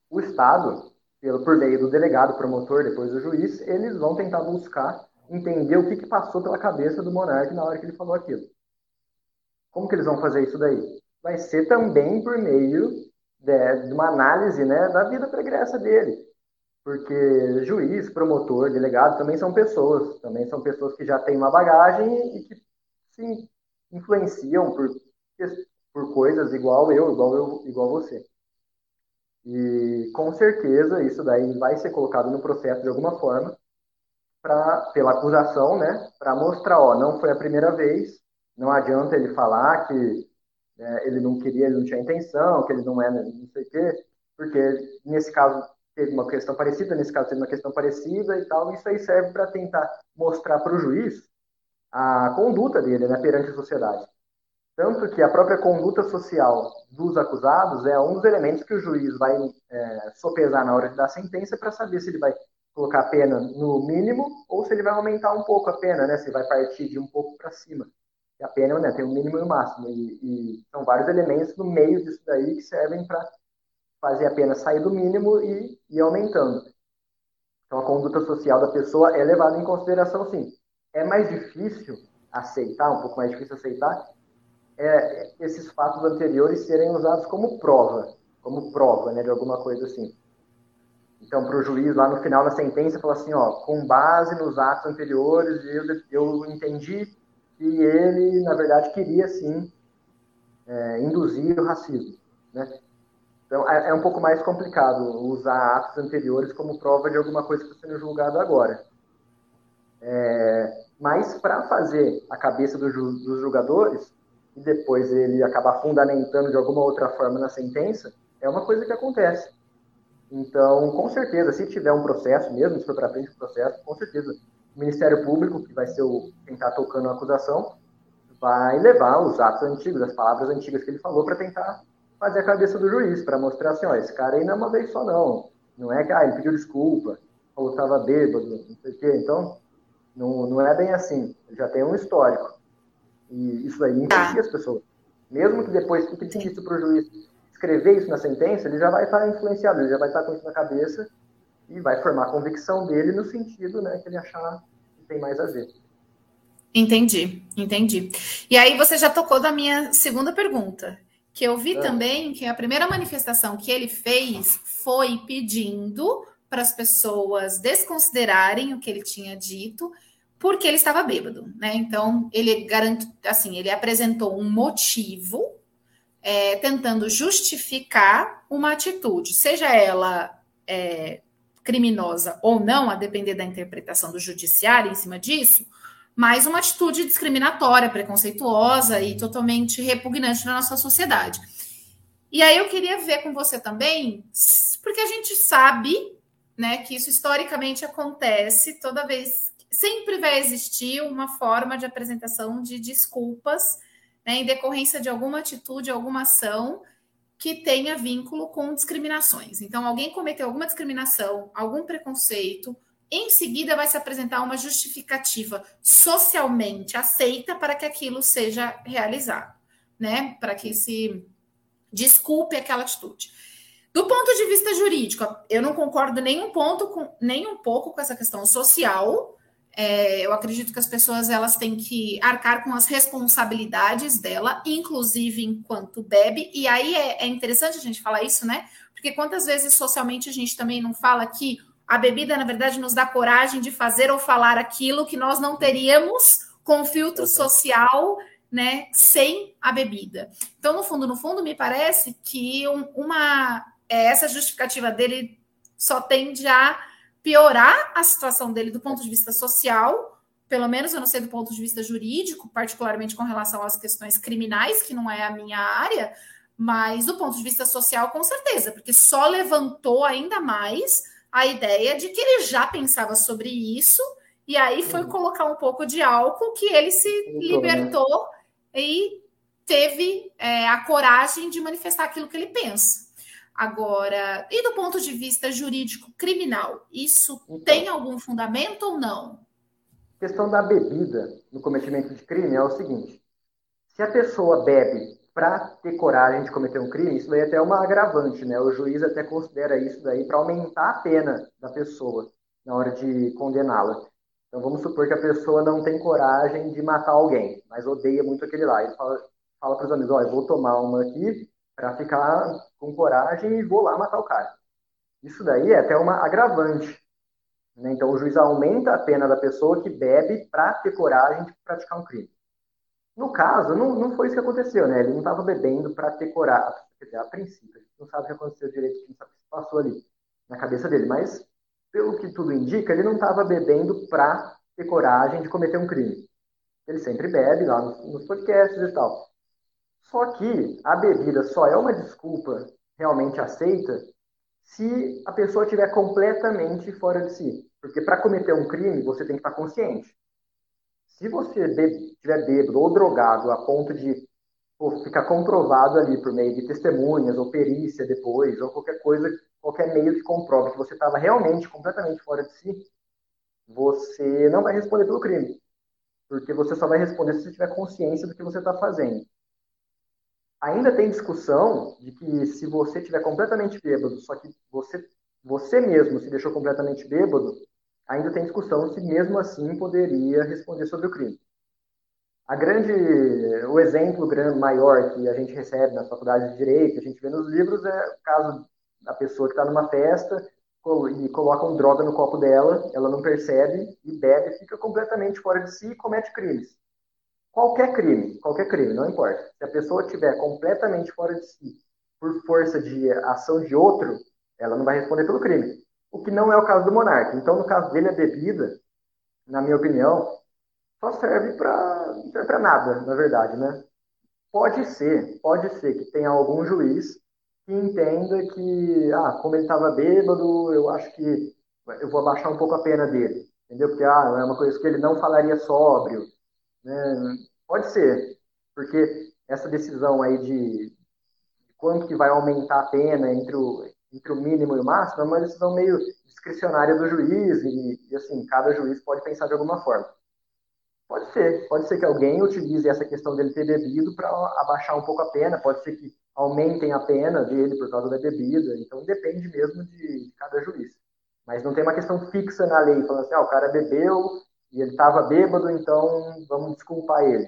o Estado, pelo, por meio do delegado, promotor, depois do juiz, eles vão tentar buscar entender o que, que passou pela cabeça do monarca na hora que ele falou aquilo. Como que eles vão fazer isso daí? Vai ser também por meio de, de uma análise né, da vida pregressa dele. Porque juiz, promotor, delegado também são pessoas, também são pessoas que já têm uma bagagem e que se influenciam por, por coisas igual eu, igual eu, igual você. E com certeza isso daí vai ser colocado no processo de alguma forma pra, pela acusação, né, para mostrar, ó, não foi a primeira vez, não adianta ele falar que é, ele não queria, ele não tinha intenção, que ele não é, não sei o quê, porque nesse caso teve uma questão parecida, nesse caso teve uma questão parecida e tal, isso aí serve para tentar mostrar para o juiz a conduta dele, né, perante a sociedade. Tanto que a própria conduta social dos acusados é um dos elementos que o juiz vai é, sopesar na hora de dar sentença para saber se ele vai colocar a pena no mínimo ou se ele vai aumentar um pouco a pena, né? Se vai partir de um pouco para cima. E a pena né, tem o um mínimo e o um máximo. E, e, são vários elementos no meio disso daí que servem para fazer a pena sair do mínimo e ir aumentando. Então a conduta social da pessoa é levada em consideração, sim. É mais difícil aceitar, um pouco mais difícil aceitar, é, esses fatos anteriores serem usados como prova, como prova, né, de alguma coisa assim. Então, para o juiz, lá no final da sentença, falou assim, ó, com base nos atos anteriores, eu, eu entendi que ele, na verdade, queria, sim, é, induzir o racismo, né? Então, é, é, um pouco mais complicado usar atos anteriores como prova de alguma coisa que está sendo julgado agora. É, mas, para fazer a cabeça do, dos julgadores, e depois ele acabar fundamentando de alguma outra forma na sentença, é uma coisa que acontece. Então, com certeza, se tiver um processo mesmo, se for para frente o processo, com certeza, o Ministério Público, que vai ser o, quem está tocando a acusação, vai levar os atos antigos, as palavras antigas que ele falou, para tentar fazer a cabeça do juiz, para mostrar assim, ó, esse cara aí não é uma vez só, não. Não é que, ah, ele pediu desculpa, ou estava bêbado, não sei o quê. Então, não, não é bem assim. Ele já tem um histórico. E isso aí influencia as pessoas. Mesmo que depois fique difícil para o juiz escrever isso na sentença, ele já vai estar influenciado, ele já vai estar com isso na cabeça e vai formar a convicção dele no sentido né, que ele achar que tem mais a ver. Entendi, entendi. E aí você já tocou da minha segunda pergunta, que eu vi é. também que a primeira manifestação que ele fez foi pedindo para as pessoas desconsiderarem o que ele tinha dito, porque ele estava bêbado, né? Então ele garante, assim, ele apresentou um motivo é, tentando justificar uma atitude, seja ela é, criminosa ou não, a depender da interpretação do judiciário em cima disso, mas uma atitude discriminatória, preconceituosa e totalmente repugnante na nossa sociedade. E aí eu queria ver com você também, porque a gente sabe né, que isso historicamente acontece toda vez, sempre vai existir uma forma de apresentação de desculpas né, em decorrência de alguma atitude, alguma ação que tenha vínculo com discriminações. Então, alguém cometeu alguma discriminação, algum preconceito, em seguida vai se apresentar uma justificativa socialmente aceita para que aquilo seja realizado, né? Para que se desculpe aquela atitude. Do ponto de vista jurídico, eu não concordo nem um ponto com nem um pouco com essa questão social. É, eu acredito que as pessoas elas têm que arcar com as responsabilidades dela, inclusive enquanto bebe. E aí é, é interessante a gente falar isso, né? Porque quantas vezes socialmente a gente também não fala que a bebida, na verdade, nos dá coragem de fazer ou falar aquilo que nós não teríamos com filtro social, né, sem a bebida. Então, no fundo, no fundo, me parece que um, uma é, essa justificativa dele só tende a piorar a situação dele do ponto de vista social, pelo menos eu não sei do ponto de vista jurídico, particularmente com relação às questões criminais, que não é a minha área, mas do ponto de vista social, com certeza, porque só levantou ainda mais a ideia de que ele já pensava sobre isso, e aí foi uhum. colocar um pouco de álcool que ele se né? libertou e teve é, a coragem de manifestar aquilo que ele pensa. Agora, e do ponto de vista jurídico criminal, isso então, tem algum fundamento ou não? A questão da bebida no cometimento de crime é o seguinte: se a pessoa bebe para ter coragem de cometer um crime, isso daí até é uma agravante, né? O juiz até considera isso daí para aumentar a pena da pessoa na hora de condená-la. Então vamos supor que a pessoa não tem coragem de matar alguém, mas odeia muito aquele lá. Ele fala, fala para os amigos, eu vou tomar uma aqui para ficar com coragem e vou lá matar o cara. Isso daí é até uma agravante. Né? Então o juiz aumenta a pena da pessoa que bebe para ter coragem de praticar um crime. No caso, não, não foi isso que aconteceu, né? Ele não estava bebendo para ter coragem. Quer dizer, a princípio, a gente não sabe o que aconteceu direito, a gente sabe o que passou ali na cabeça dele, mas pelo que tudo indica, ele não estava bebendo para ter coragem de cometer um crime. Ele sempre bebe lá nos, nos podcasts e tal. Só que a bebida só é uma desculpa realmente aceita se a pessoa estiver completamente fora de si. Porque para cometer um crime, você tem que estar consciente. Se você estiver bêbado ou drogado a ponto de pô, ficar comprovado ali por meio de testemunhas ou perícia depois, ou qualquer coisa, qualquer meio que comprove que você estava realmente completamente fora de si, você não vai responder pelo crime. Porque você só vai responder se você tiver consciência do que você está fazendo. Ainda tem discussão de que se você estiver completamente bêbado, só que você, você mesmo se deixou completamente bêbado, ainda tem discussão se mesmo assim poderia responder sobre o crime. A grande, o exemplo grande, maior que a gente recebe nas faculdades de direito, a gente vê nos livros, é o caso da pessoa que está numa festa e coloca um droga no copo dela, ela não percebe e bebe, fica completamente fora de si e comete crimes. Qualquer crime, qualquer crime, não importa. Se a pessoa estiver completamente fora de si por força de ação de outro, ela não vai responder pelo crime o que não é o caso do monarca. Então, no caso dele, a bebida, na minha opinião, só serve para nada, na verdade, né? Pode ser, pode ser que tenha algum juiz que entenda que, ah, como ele estava bêbado, eu acho que eu vou abaixar um pouco a pena dele, entendeu? Porque, ah, é uma coisa que ele não falaria sóbrio, né? Pode ser, porque essa decisão aí de quanto que vai aumentar a pena entre o, entre o mínimo e o máximo, é uma decisão meio discricionária do juiz e, e, assim, cada juiz pode pensar de alguma forma. Pode ser, pode ser que alguém utilize essa questão dele ter bebido para abaixar um pouco a pena, pode ser que aumentem a pena dele por causa da bebida, então depende mesmo de, de cada juiz. Mas não tem uma questão fixa na lei, falando assim, ah, o cara bebeu e ele estava bêbado, então vamos desculpar ele.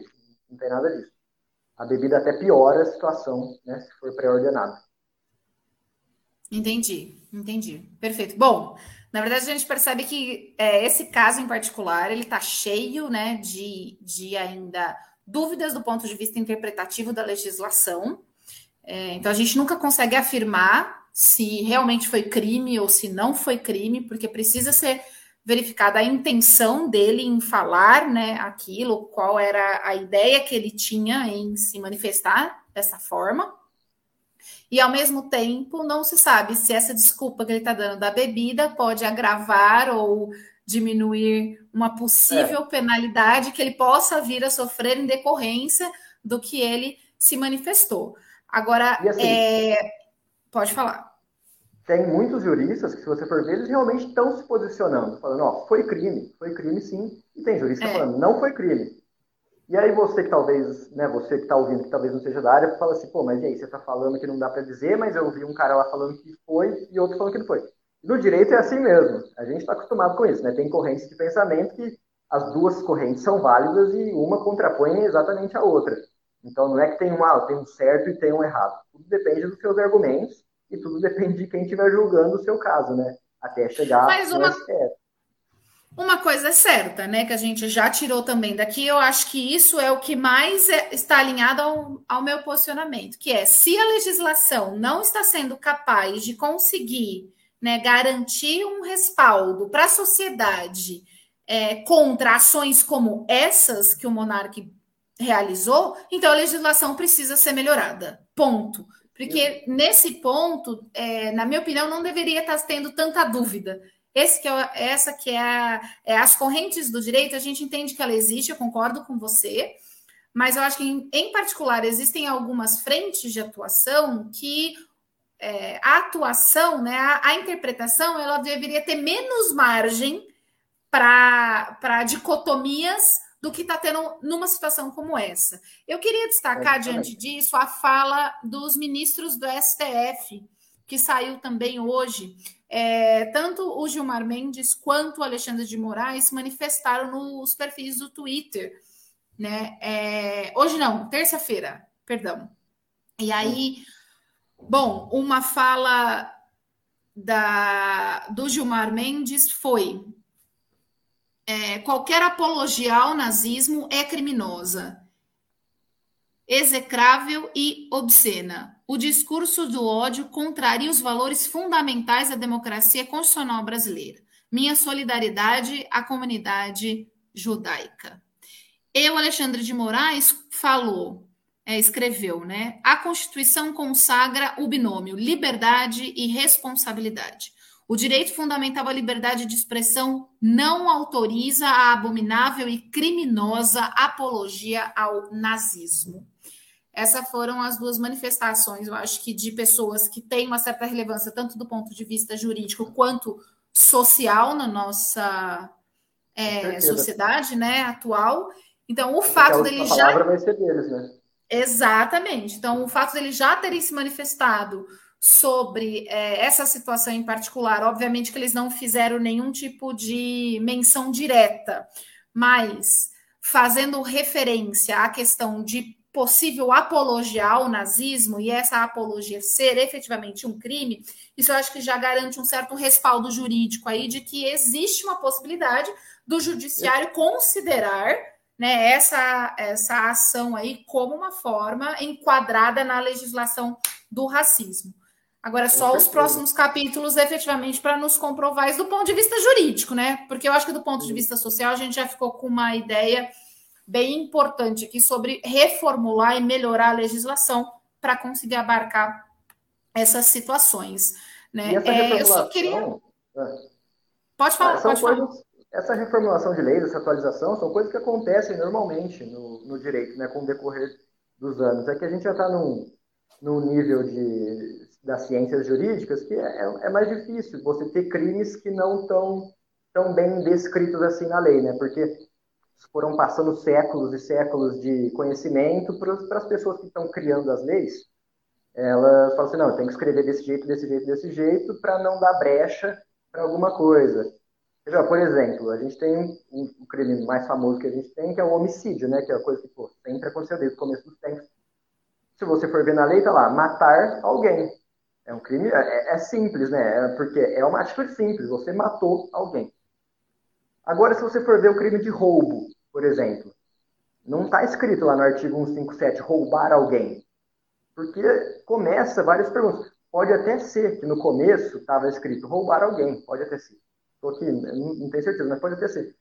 Não tem nada disso. A bebida até piora a situação, né, se for pré-ordenada. Entendi, entendi. Perfeito. Bom, na verdade a gente percebe que é, esse caso em particular ele está cheio, né, de, de ainda dúvidas do ponto de vista interpretativo da legislação. É, então a gente nunca consegue afirmar se realmente foi crime ou se não foi crime, porque precisa ser verificada a intenção dele em falar, né, aquilo, qual era a ideia que ele tinha em se manifestar dessa forma. E ao mesmo tempo, não se sabe se essa desculpa que ele está dando da bebida pode agravar ou diminuir uma possível é. penalidade que ele possa vir a sofrer em decorrência do que ele se manifestou. Agora, assim, é... pode falar. Tem muitos juristas que, se você for ver, eles realmente estão se posicionando, falando, ó, foi crime, foi crime sim, e tem jurista é. falando, não foi crime. E aí você que talvez, né, você que está ouvindo, que talvez não seja da área, fala assim, pô, mas e aí, você está falando que não dá para dizer, mas eu vi um cara lá falando que foi e outro falando que não foi. No direito é assim mesmo. A gente está acostumado com isso, né? Tem correntes de pensamento que as duas correntes são válidas e uma contrapõe exatamente a outra. Então não é que tem um, ah, tem um certo e tem um errado. Tudo depende dos seus argumentos e tudo depende de quem estiver julgando o seu caso, né? Até chegar Mas uma... Uma coisa é certa, né, que a gente já tirou também daqui, eu acho que isso é o que mais é, está alinhado ao, ao meu posicionamento, que é se a legislação não está sendo capaz de conseguir né, garantir um respaldo para a sociedade é, contra ações como essas que o monarca realizou, então a legislação precisa ser melhorada. Ponto. Porque nesse ponto, é, na minha opinião, não deveria estar tendo tanta dúvida. Esse que é, essa que é, a, é, as correntes do direito, a gente entende que ela existe, eu concordo com você, mas eu acho que, em, em particular, existem algumas frentes de atuação que é, a atuação, né, a, a, interpretação, ela deveria ter menos margem para dicotomias do que está tendo numa situação como essa. Eu queria destacar, é, diante disso, a fala dos ministros do STF, que saiu também hoje. É, tanto o Gilmar Mendes quanto o Alexandre de Moraes manifestaram nos perfis do Twitter. Né? É, hoje não, terça-feira, perdão. E aí, bom, uma fala da, do Gilmar Mendes foi: é, qualquer apologia ao nazismo é criminosa execrável e obscena. O discurso do ódio contraria os valores fundamentais da democracia constitucional brasileira. Minha solidariedade à comunidade judaica. Eu, Alexandre de Moraes, falou, é, escreveu, né? A Constituição consagra o binômio liberdade e responsabilidade. O direito fundamental à liberdade de expressão não autoriza a abominável e criminosa apologia ao nazismo. Essas foram as duas manifestações, eu acho que de pessoas que têm uma certa relevância, tanto do ponto de vista jurídico quanto social na nossa é, sociedade né, atual. Então, o fato dele já. vai ser deles, né? Exatamente. Então, o fato dele já terem se manifestado sobre é, essa situação em particular, obviamente que eles não fizeram nenhum tipo de menção direta, mas fazendo referência à questão de possível apologia ao nazismo e essa apologia ser efetivamente um crime, isso eu acho que já garante um certo respaldo jurídico aí de que existe uma possibilidade do judiciário considerar né, essa, essa ação aí como uma forma enquadrada na legislação do racismo. Agora, só os próximos capítulos, efetivamente, para nos comprovar isso do ponto de vista jurídico, né? Porque eu acho que do ponto de vista social a gente já ficou com uma ideia bem importante aqui sobre reformular e melhorar a legislação para conseguir abarcar essas situações. Né? É, eu só queria. É. Pode falar, pode coisas, falar. Essa reformulação de leis, essa atualização, são coisas que acontecem normalmente no, no direito, né, com o decorrer dos anos. É que a gente já está num, num nível de, das ciências jurídicas que é, é mais difícil você ter crimes que não estão tão bem descritos assim na lei, né? Porque foram passando séculos e séculos de conhecimento para as pessoas que estão criando as leis. Elas falam assim, não, tem que escrever desse jeito, desse jeito, desse jeito, para não dar brecha para alguma coisa. Veja, por exemplo, a gente tem um, crime mais famoso que a gente tem, que é o homicídio, né? Que é a coisa que pô, sempre aconteceu desde o começo dos tempos. Se você for ver na lei, tá lá, matar alguém. É um crime, é, é simples, né? É porque é uma atitude simples, você matou alguém. Agora, se você for ver o crime de roubo, por exemplo, não está escrito lá no artigo 157 roubar alguém. Porque começa várias perguntas. Pode até ser que no começo estava escrito roubar alguém, pode até ser. Estou aqui, não, não tenho certeza, mas pode até ser.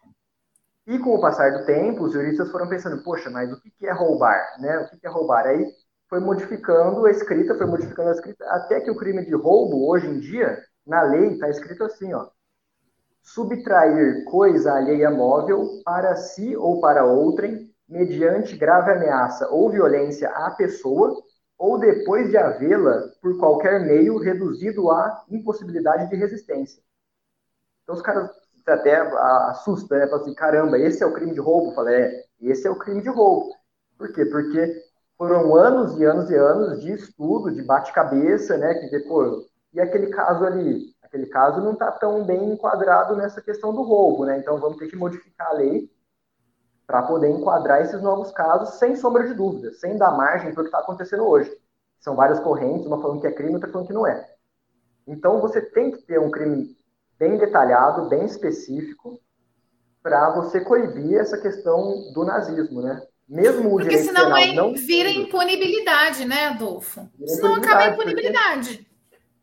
E com o passar do tempo, os juristas foram pensando, poxa, mas o que é roubar? Né? O que é roubar? Aí foi modificando a escrita, foi modificando a escrita, até que o crime de roubo, hoje em dia, na lei, está escrito assim, ó, subtrair coisa alheia móvel para si ou para outrem, mediante grave ameaça ou violência à pessoa, ou depois de havê-la, por qualquer meio, reduzido à impossibilidade de resistência. Então os caras até assustam, né? Falam assim, caramba, esse é o crime de roubo? Falei, é, esse é o crime de roubo. Por quê? Porque foram anos e anos e anos de estudo, de bate-cabeça, né? Que depois, e aquele caso ali, aquele caso não está tão bem enquadrado nessa questão do roubo, né? Então vamos ter que modificar a lei para poder enquadrar esses novos casos sem sombra de dúvida, sem dar margem para o que está acontecendo hoje. São várias correntes, uma falando que é crime, outra falando que não é. Então você tem que ter um crime bem detalhado, bem específico, para você coibir essa questão do nazismo, né? Mesmo o porque direito senão penal não vira impunibilidade, né, Adolfo? Vira senão acaba a impunibilidade. Porque,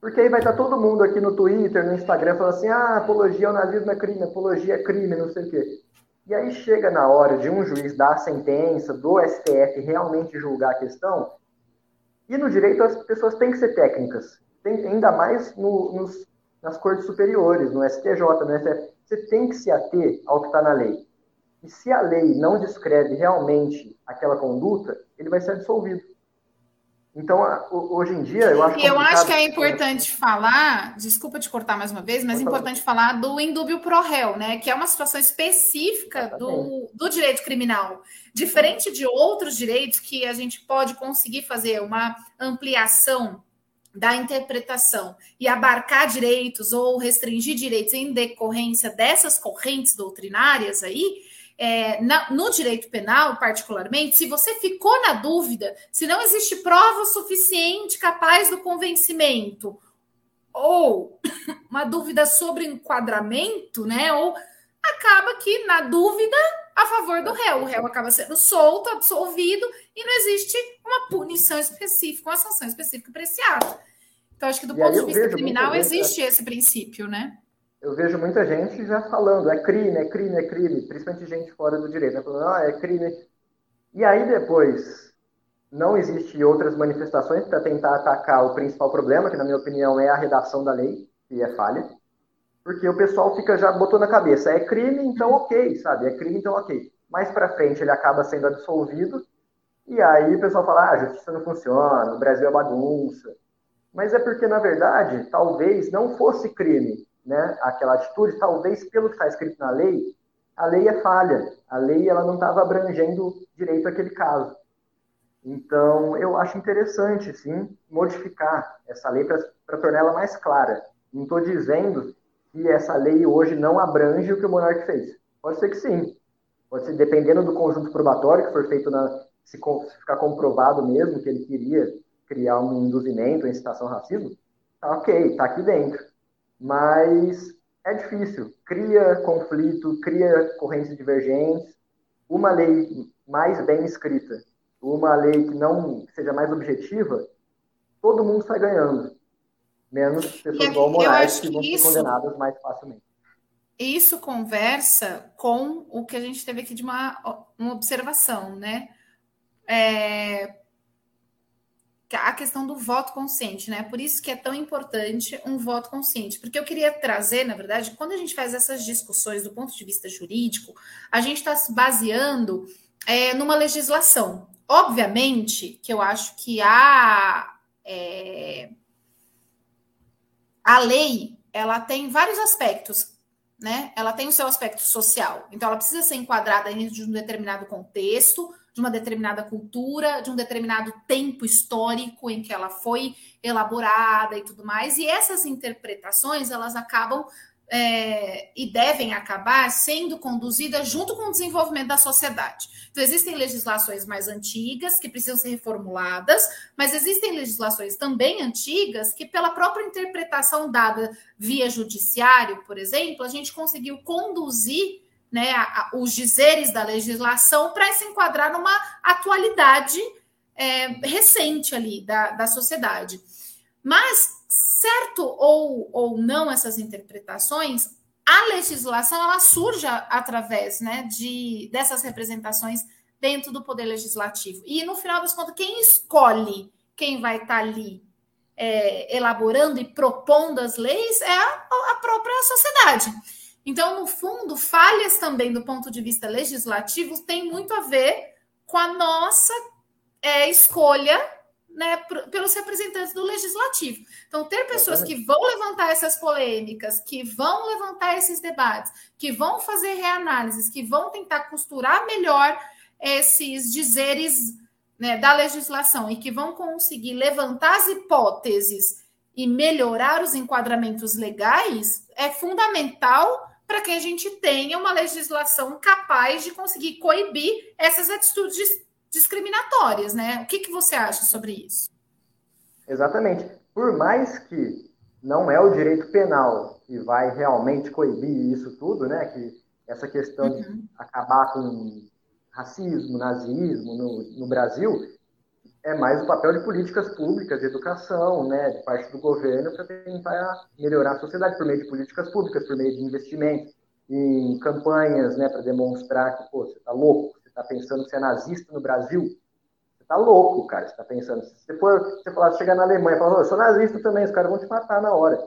porque, aí vai estar todo mundo aqui no Twitter, no Instagram, falando assim, ah, apologia ao nazismo é crime, apologia é crime, não sei o quê. E aí chega na hora de um juiz dar a sentença, do STF realmente julgar a questão, e no direito as pessoas têm que ser técnicas, tem, ainda mais no, nos, nas cortes superiores, no STJ, no STF, você tem que se ater ao que está na lei. E se a lei não descreve realmente aquela conduta, ele vai ser absolvido. Então, hoje em dia, eu acho que. Eu acho que é importante falar, desculpa te cortar mais uma vez, mas é importante falar do indúbio pro réu, né? Que é uma situação específica do, do direito criminal. Diferente de outros direitos que a gente pode conseguir fazer uma ampliação da interpretação e abarcar direitos ou restringir direitos em decorrência dessas correntes doutrinárias aí, é, na, no direito penal, particularmente, se você ficou na dúvida, se não existe prova suficiente capaz do convencimento, ou uma dúvida sobre enquadramento, né? Ou acaba que, na dúvida, a favor do réu. O réu acaba sendo solto, absolvido, e não existe uma punição específica, uma sanção específica para esse ato. Então, acho que do ponto de vista criminal existe esse princípio, né? Eu vejo muita gente já falando, é crime, é crime, é crime, principalmente gente fora do direito, né? falando, ah, é crime. E aí depois, não existe outras manifestações para tentar atacar o principal problema, que na minha opinião é a redação da lei, que é falha, porque o pessoal fica já botou na cabeça, é crime, então ok, sabe? É crime, então ok. Mais para frente ele acaba sendo absolvido, e aí o pessoal fala, ah, a justiça não funciona, o Brasil é bagunça. Mas é porque, na verdade, talvez não fosse crime, né, aquela atitude, talvez pelo que está escrito na lei, a lei é falha. A lei ela não estava abrangendo direito aquele caso. Então, eu acho interessante, sim, modificar essa lei para torná-la mais clara. Não estou dizendo que essa lei hoje não abrange o que o monarca fez. Pode ser que sim. Pode ser, dependendo do conjunto probatório que for feito, na, se, se ficar comprovado mesmo que ele queria criar um induzimento, uma incitação ao racismo, tá ok, está aqui dentro mas é difícil. Cria conflito, cria correntes divergentes. Uma lei mais bem escrita, uma lei que não seja mais objetiva, todo mundo sai ganhando. Menos pessoas igual Moraes que, que vão ser condenadas mais facilmente. Isso conversa com o que a gente teve aqui de uma, uma observação, né? É, a questão do voto consciente, né? Por isso que é tão importante um voto consciente, porque eu queria trazer, na verdade, quando a gente faz essas discussões do ponto de vista jurídico, a gente está se baseando é, numa legislação. Obviamente que eu acho que a, é, a lei ela tem vários aspectos, né? Ela tem o seu aspecto social, então ela precisa ser enquadrada dentro de um determinado contexto de uma determinada cultura, de um determinado tempo histórico em que ela foi elaborada e tudo mais. E essas interpretações elas acabam é, e devem acabar sendo conduzidas junto com o desenvolvimento da sociedade. Então, existem legislações mais antigas que precisam ser reformuladas, mas existem legislações também antigas que, pela própria interpretação dada via judiciário, por exemplo, a gente conseguiu conduzir né, a, os dizeres da legislação para se enquadrar numa atualidade é, recente ali da, da sociedade. Mas, certo ou, ou não essas interpretações, a legislação ela surge através né, de, dessas representações dentro do poder legislativo. E, no final das contas, quem escolhe quem vai estar tá ali é, elaborando e propondo as leis é a, a própria sociedade. Então, no fundo, falhas também do ponto de vista legislativo têm muito a ver com a nossa é, escolha né, pelos representantes do legislativo. Então, ter pessoas que vão levantar essas polêmicas, que vão levantar esses debates, que vão fazer reanálises, que vão tentar costurar melhor esses dizeres né, da legislação e que vão conseguir levantar as hipóteses e melhorar os enquadramentos legais, é fundamental para que a gente tenha uma legislação capaz de conseguir coibir essas atitudes discriminatórias, né? O que, que você acha sobre isso? Exatamente. Por mais que não é o direito penal que vai realmente coibir isso tudo, né? Que essa questão uhum. de acabar com racismo, nazismo no, no Brasil, é mais o papel de políticas públicas, de educação, né, de parte do governo, para tentar melhorar a sociedade por meio de políticas públicas, por meio de investimentos em campanhas, né, para demonstrar que, pô, você está louco, você está pensando que você é nazista no Brasil, você está louco, cara, você está pensando. Se você for, você falar, chegar na Alemanha e falar, eu sou nazista também, os caras vão te matar na hora.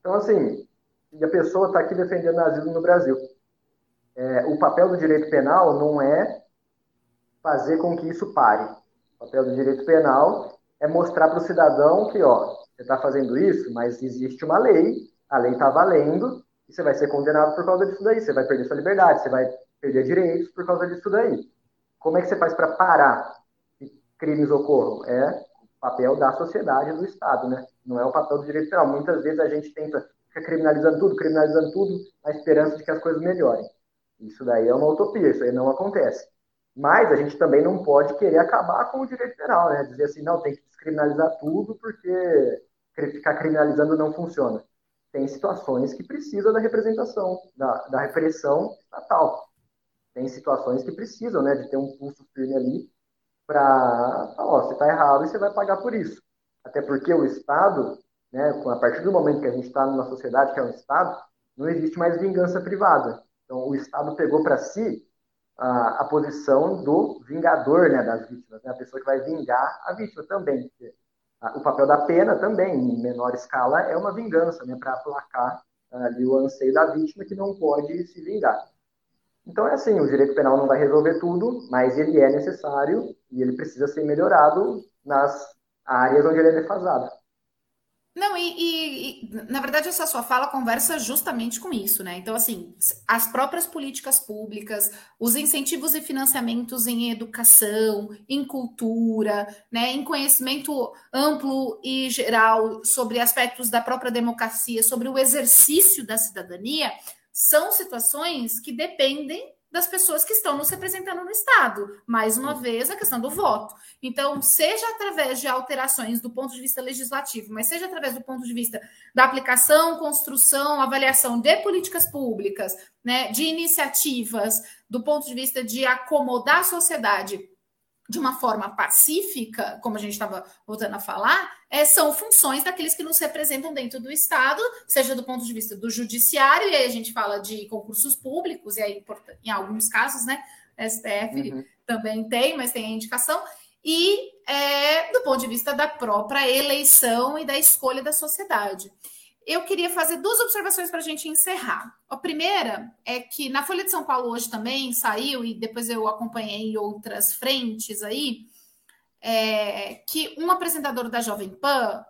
Então, assim, e a pessoa está aqui defendendo nazismo no Brasil. É, o papel do direito penal não é fazer com que isso pare o papel do direito penal é mostrar para o cidadão que, ó, você está fazendo isso, mas existe uma lei, a lei está valendo, e você vai ser condenado por causa disso daí, você vai perder sua liberdade, você vai perder direitos por causa disso daí. Como é que você faz para parar que crimes ocorram? É o papel da sociedade, do Estado, né? Não é o papel do direito penal. Muitas vezes a gente tenta ficar criminalizando tudo, criminalizando tudo, na esperança de que as coisas melhorem. Isso daí é uma utopia, isso aí não acontece. Mas a gente também não pode querer acabar com o direito penal, né? Dizer assim, não, tem que descriminalizar tudo porque ficar criminalizando não funciona. Tem situações que precisam da representação, da, da repressão estatal. Tem situações que precisam, né, de ter um pulso firme ali para falar, ó, você está errado e você vai pagar por isso. Até porque o Estado, né, a partir do momento que a gente está numa sociedade que é um Estado, não existe mais vingança privada. Então, o Estado pegou para si a, a posição do vingador né, das vítimas, né, a pessoa que vai vingar a vítima também. O papel da pena também, em menor escala, é uma vingança, né, para aplacar ali o anseio da vítima que não pode se vingar. Então é assim, o direito penal não vai resolver tudo, mas ele é necessário e ele precisa ser melhorado nas áreas onde ele é defasado. Não, e, e, e, na verdade essa sua fala conversa justamente com isso, né? Então, assim, as próprias políticas públicas, os incentivos e financiamentos em educação, em cultura, né, em conhecimento amplo e geral sobre aspectos da própria democracia, sobre o exercício da cidadania, são situações que dependem das pessoas que estão nos representando no Estado. Mais uma vez, a questão do voto. Então, seja através de alterações do ponto de vista legislativo, mas seja através do ponto de vista da aplicação, construção, avaliação de políticas públicas, né, de iniciativas, do ponto de vista de acomodar a sociedade de uma forma pacífica, como a gente estava voltando a falar, é, são funções daqueles que nos representam dentro do Estado, seja do ponto de vista do judiciário, e aí a gente fala de concursos públicos, e aí em alguns casos, né, STF uhum. também tem, mas tem a indicação, e é, do ponto de vista da própria eleição e da escolha da sociedade eu queria fazer duas observações para a gente encerrar. A primeira é que na Folha de São Paulo hoje também saiu, e depois eu acompanhei em outras frentes aí, é, que um apresentador da Jovem Pan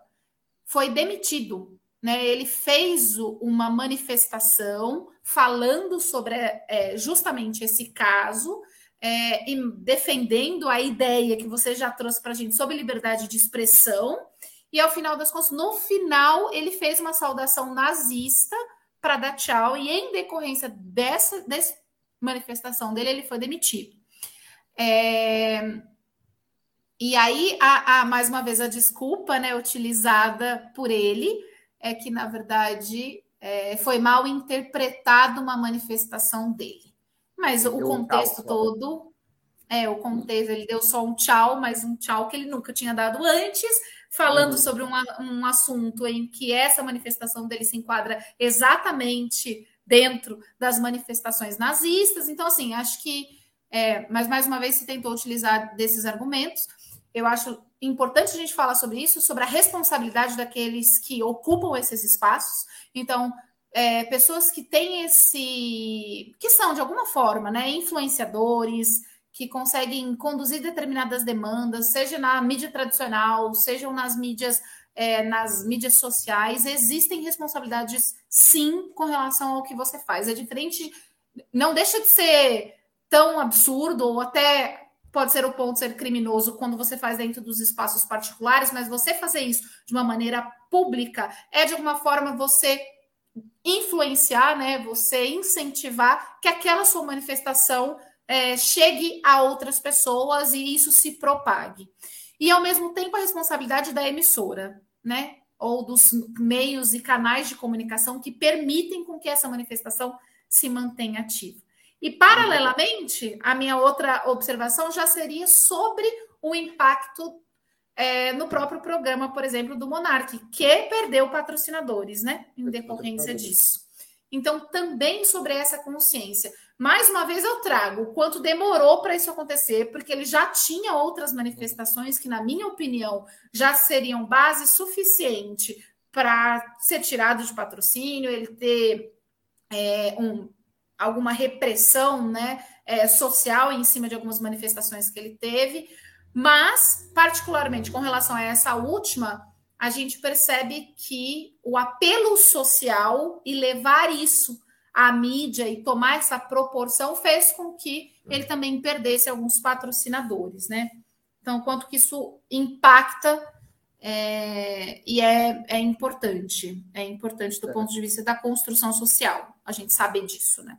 foi demitido. Né? Ele fez uma manifestação falando sobre é, justamente esse caso. É, e defendendo a ideia que você já trouxe para a gente sobre liberdade de expressão, e ao final das contas, no final, ele fez uma saudação nazista para dar tchau, e em decorrência dessa, dessa manifestação dele, ele foi demitido. É... E aí, a, a, mais uma vez, a desculpa né, utilizada por ele é que, na verdade, é, foi mal interpretada uma manifestação dele. Mas o contexto todo, é, o contexto, ele deu só um tchau, mas um tchau que ele nunca tinha dado antes, falando uhum. sobre um, um assunto em que essa manifestação dele se enquadra exatamente dentro das manifestações nazistas. Então, assim, acho que, é, mas mais uma vez se tentou utilizar desses argumentos. Eu acho importante a gente falar sobre isso, sobre a responsabilidade daqueles que ocupam esses espaços. Então, é, pessoas que têm esse. que são, de alguma forma, né, influenciadores, que conseguem conduzir determinadas demandas, seja na mídia tradicional, sejam nas mídias é, nas mídias sociais, existem responsabilidades sim com relação ao que você faz. É diferente, não deixa de ser tão absurdo ou até pode ser o ponto ser criminoso quando você faz dentro dos espaços particulares, mas você fazer isso de uma maneira pública é de alguma forma você influenciar, né? Você incentivar que aquela sua manifestação é, chegue a outras pessoas e isso se propague. E ao mesmo tempo a responsabilidade da emissora, né? Ou dos meios e canais de comunicação que permitem com que essa manifestação se mantenha ativa. E, paralelamente, a minha outra observação já seria sobre o impacto é, no próprio programa, por exemplo, do Monark, que perdeu patrocinadores, né? Em decorrência disso. Então, também sobre essa consciência. Mais uma vez, eu trago o quanto demorou para isso acontecer, porque ele já tinha outras manifestações que, na minha opinião, já seriam base suficiente para ser tirado de patrocínio, ele ter é, um alguma repressão né, é, social em cima de algumas manifestações que ele teve, mas, particularmente com relação a essa última, a gente percebe que o apelo social e levar isso à mídia e tomar essa proporção fez com que ele também perdesse alguns patrocinadores, né? Então, quanto que isso impacta é, e é, é importante, é importante do é. ponto de vista da construção social, a gente saber disso, né?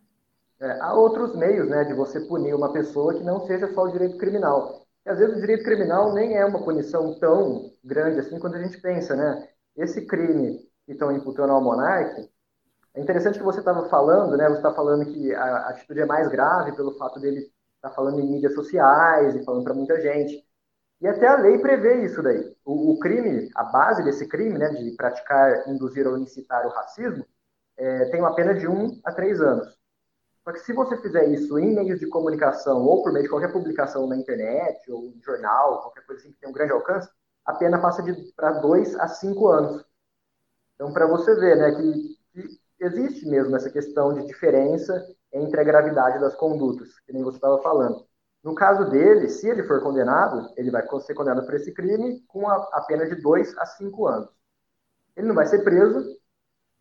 É, há outros meios né, de você punir uma pessoa que não seja só o direito criminal. E às vezes o direito criminal nem é uma punição tão grande assim quando a gente pensa, né? Esse crime que estão imputando ao monarca, é interessante que você estava falando, né? Você está falando que a atitude é mais grave pelo fato dele estar tá falando em mídias sociais e falando para muita gente. E até a lei prevê isso daí. O, o, crime, a base desse crime, né, de praticar, induzir ou incitar o racismo, é, tem uma pena de um a três anos. Só que se você fizer isso em meios de comunicação ou por meio de qualquer publicação na internet ou em jornal, qualquer coisa assim que tem um grande alcance, a pena passa para dois a cinco anos. Então, para você ver né, que, existe mesmo essa questão de diferença entre a gravidade das condutas, que nem você estava falando. No caso dele, se ele for condenado, ele vai ser condenado por esse crime com a, a pena de dois a cinco anos. Ele não vai ser preso,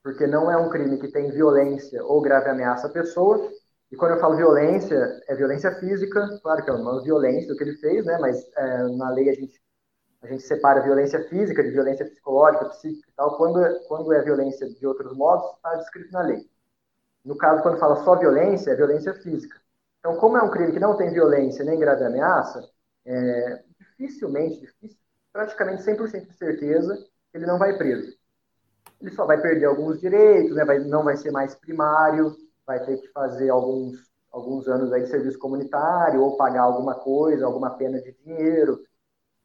porque não é um crime que tem violência ou grave ameaça à pessoa. E quando eu falo violência, é violência física, claro que é uma violência o que ele fez, né? Mas é, na lei a gente a gente separa violência física de violência psicológica, psíquica e tal. Quando é, quando é violência de outros modos, está descrito na lei. No caso, quando fala só violência, é violência física. Então, como é um crime que não tem violência nem grave ameaça, é, dificilmente, difícil, praticamente 100% de certeza, ele não vai preso ele só vai perder alguns direitos, né? vai, não vai ser mais primário, vai ter que fazer alguns, alguns anos aí de serviço comunitário ou pagar alguma coisa, alguma pena de dinheiro.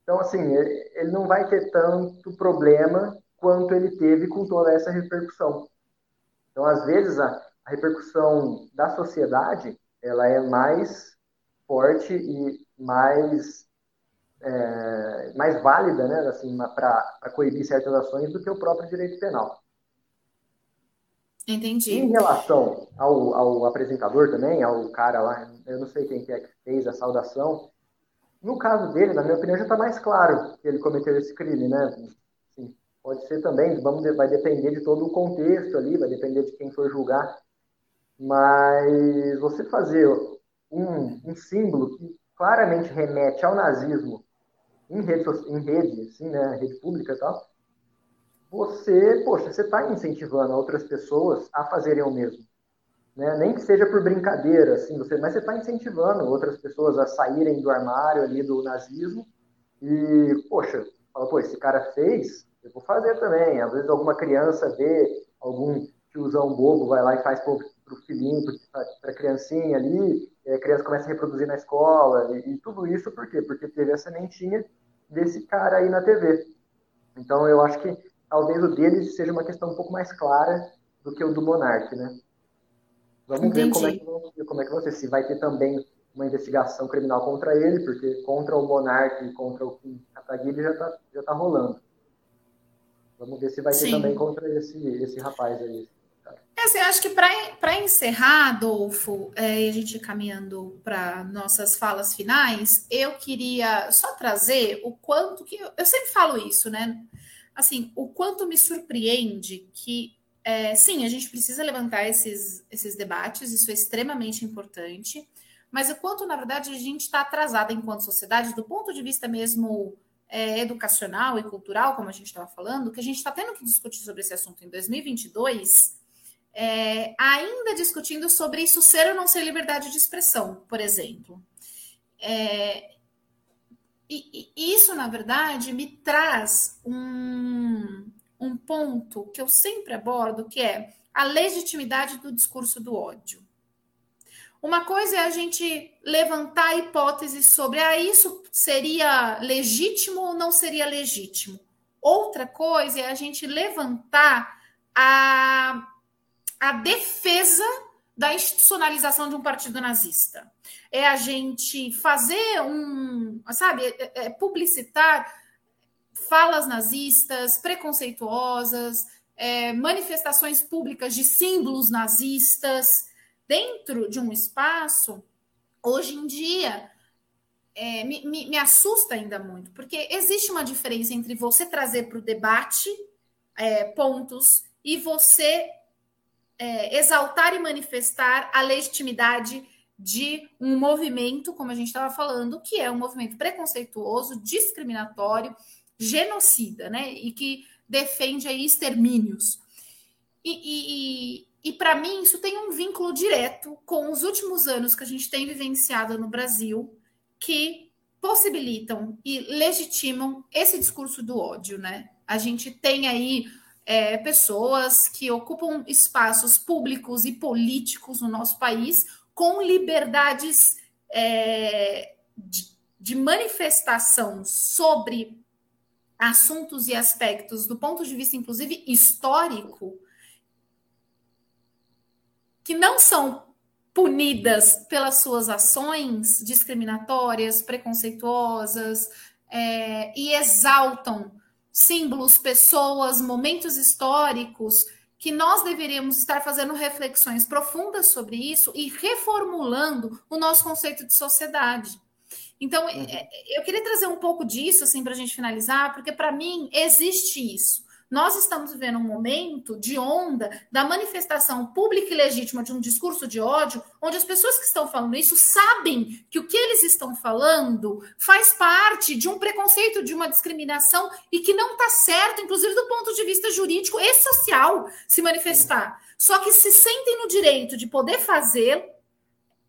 Então, assim, ele não vai ter tanto problema quanto ele teve com toda essa repercussão. Então, às vezes, a, a repercussão da sociedade ela é mais forte e mais é, mais válida, né, assim, para coibir certas ações do que o próprio direito penal. Entendi. Em relação ao, ao apresentador também, ao cara lá, eu não sei quem que é que fez a saudação, no caso dele, na minha opinião, já está mais claro que ele cometeu esse crime, né? Pode ser também, vamos, vai depender de todo o contexto ali, vai depender de quem for julgar, mas você fazer um, um símbolo que claramente remete ao nazismo em rede, em rede, assim, né, rede pública e tal, você, poxa, você está incentivando outras pessoas a fazerem o mesmo. Né? Nem que seja por brincadeira, assim, você, mas você está incentivando outras pessoas a saírem do armário ali do nazismo e, poxa, fala, pô, esse cara fez, eu vou fazer também. Às vezes alguma criança vê algum tiozão bobo, vai lá e faz pro, pro filhinho, para a criancinha ali, a criança começa a reproduzir na escola, e, e, tudo isso por quê? Porque teve a sementinha desse cara aí na TV. Então eu acho que talvez o dele seja uma questão um pouco mais clara do que o do Monark, né? Vamos Entendi. ver como é, que, como é que você se vai ter também uma investigação criminal contra ele, porque contra o Monark e contra o Kim Kataguiri já está já tá rolando. Vamos ver se vai ter Sim. também contra esse, esse rapaz aí. É assim, acho que para encerrar, Adolfo, é, e a gente caminhando para nossas falas finais, eu queria só trazer o quanto que. Eu, eu sempre falo isso, né? Assim, o quanto me surpreende que, é, sim, a gente precisa levantar esses, esses debates, isso é extremamente importante, mas o quanto, na verdade, a gente está atrasada enquanto sociedade, do ponto de vista mesmo é, educacional e cultural, como a gente estava falando, que a gente está tendo que discutir sobre esse assunto em 2022 é, ainda discutindo sobre isso ser ou não ser liberdade de expressão, por exemplo. É, e, e, isso, na verdade, me traz um, um ponto que eu sempre abordo, que é a legitimidade do discurso do ódio. Uma coisa é a gente levantar hipóteses sobre ah, isso seria legítimo ou não seria legítimo. Outra coisa é a gente levantar a a defesa da institucionalização de um partido nazista. É a gente fazer um, sabe, é, é, é publicitar falas nazistas, preconceituosas, é, manifestações públicas de símbolos nazistas dentro de um espaço. Hoje em dia, é, me, me, me, assusta ainda muito, porque existe uma diferença entre você trazer para o debate é, pontos e você é, exaltar e manifestar a legitimidade de um movimento, como a gente estava falando, que é um movimento preconceituoso, discriminatório, genocida, né? E que defende aí extermínios. E, e, e para mim, isso tem um vínculo direto com os últimos anos que a gente tem vivenciado no Brasil, que possibilitam e legitimam esse discurso do ódio, né? A gente tem aí é, pessoas que ocupam espaços públicos e políticos no nosso país com liberdades é, de, de manifestação sobre assuntos e aspectos do ponto de vista, inclusive, histórico, que não são punidas pelas suas ações discriminatórias, preconceituosas, é, e exaltam símbolos, pessoas, momentos históricos, que nós deveríamos estar fazendo reflexões profundas sobre isso e reformulando o nosso conceito de sociedade. Então, uhum. é, eu queria trazer um pouco disso, assim, para a gente finalizar, porque para mim existe isso. Nós estamos vivendo um momento de onda da manifestação pública e legítima de um discurso de ódio, onde as pessoas que estão falando isso sabem que o que eles estão falando faz parte de um preconceito, de uma discriminação e que não está certo, inclusive do ponto de vista jurídico e social, se manifestar. Só que se sentem no direito de poder fazer,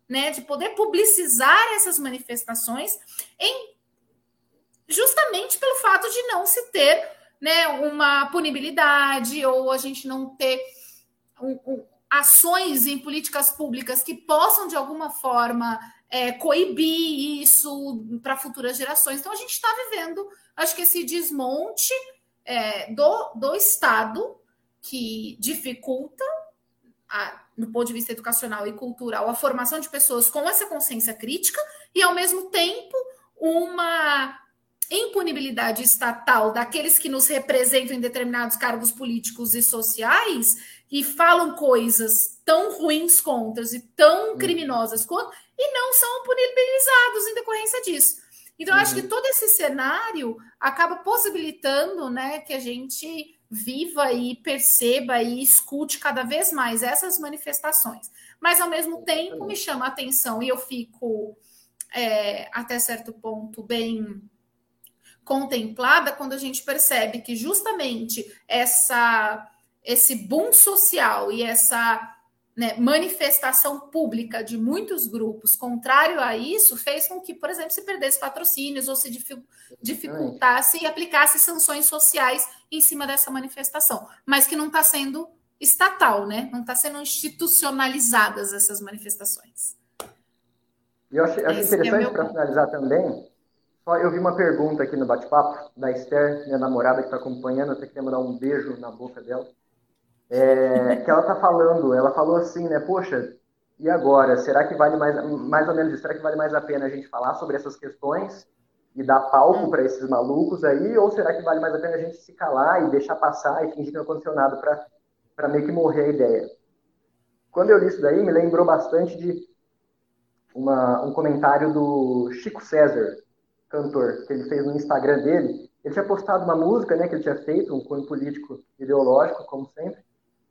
né, de poder publicizar essas manifestações em justamente pelo fato de não se ter né, uma punibilidade ou a gente não ter um, um, ações em políticas públicas que possam, de alguma forma, é, coibir isso para futuras gerações. Então, a gente está vivendo, acho que esse desmonte é, do, do Estado que dificulta, a, do ponto de vista educacional e cultural, a formação de pessoas com essa consciência crítica e, ao mesmo tempo, uma impunibilidade estatal daqueles que nos representam em determinados cargos políticos e sociais e falam coisas tão ruins contra e tão hum. criminosas quanto e não são punibilizados em decorrência disso. Então, uhum. acho que uhum. todo esse cenário acaba possibilitando né, que a gente viva e perceba e escute cada vez mais essas manifestações. Mas, ao mesmo tempo, me chama a atenção e eu fico, é, até certo ponto, bem contemplada quando a gente percebe que justamente essa esse boom social e essa né, manifestação pública de muitos grupos contrário a isso fez com que, por exemplo, se perdesse patrocínios ou se dificultasse e aplicasse sanções sociais em cima dessa manifestação, mas que não está sendo estatal, né? Não está sendo institucionalizadas essas manifestações. E eu acho, acho é interessante é para finalizar também eu vi uma pergunta aqui no bate-papo da Esther, minha namorada que está acompanhando, até queria mandar um beijo na boca dela. É, que ela está falando, ela falou assim, né? Poxa, e agora? Será que vale mais, mais ou menos isso? Será que vale mais a pena a gente falar sobre essas questões e dar palco para esses malucos aí? Ou será que vale mais a pena a gente se calar e deixar passar e fingir que não aconteceu nada para para meio que morrer a ideia. Quando eu li isso daí, me lembrou bastante de uma, um comentário do Chico César, cantor, que ele fez no Instagram dele. Ele tinha postado uma música, né, que ele tinha feito, um cunho político ideológico, como sempre.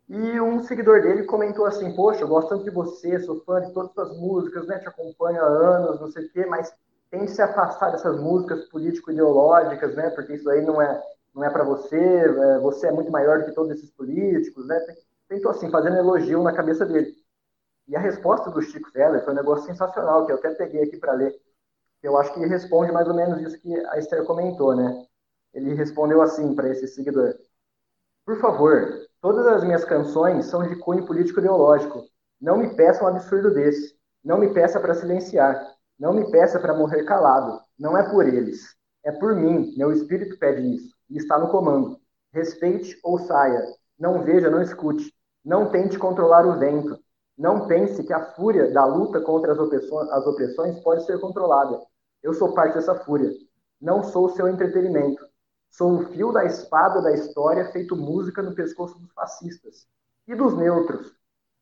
E um seguidor dele comentou assim: Poxa, eu gosto tanto de você, sou fã de todas as músicas, né? Te acompanho há anos, não sei o quê, mas tem de se afastar dessas músicas político-ideológicas, né? Porque isso aí não é, não é para você, é, você é muito maior do que todos esses políticos, né? Tentou assim, fazendo elogio na cabeça dele. E a resposta do Chico Zeller foi um negócio sensacional, que eu até peguei aqui para ler. Eu acho que responde mais ou menos isso que a Esther comentou, né? Ele respondeu assim para esse seguidor: Por favor, Todas as minhas canções são de cunho político-ideológico. Não me peça um absurdo desse. Não me peça para silenciar. Não me peça para morrer calado. Não é por eles. É por mim. Meu espírito pede isso. E está no comando. Respeite ou saia. Não veja, não escute. Não tente controlar o vento. Não pense que a fúria da luta contra as opressões, as opressões pode ser controlada. Eu sou parte dessa fúria. Não sou seu entretenimento. Sou o fio da espada da história feito música no pescoço dos fascistas. E dos neutros.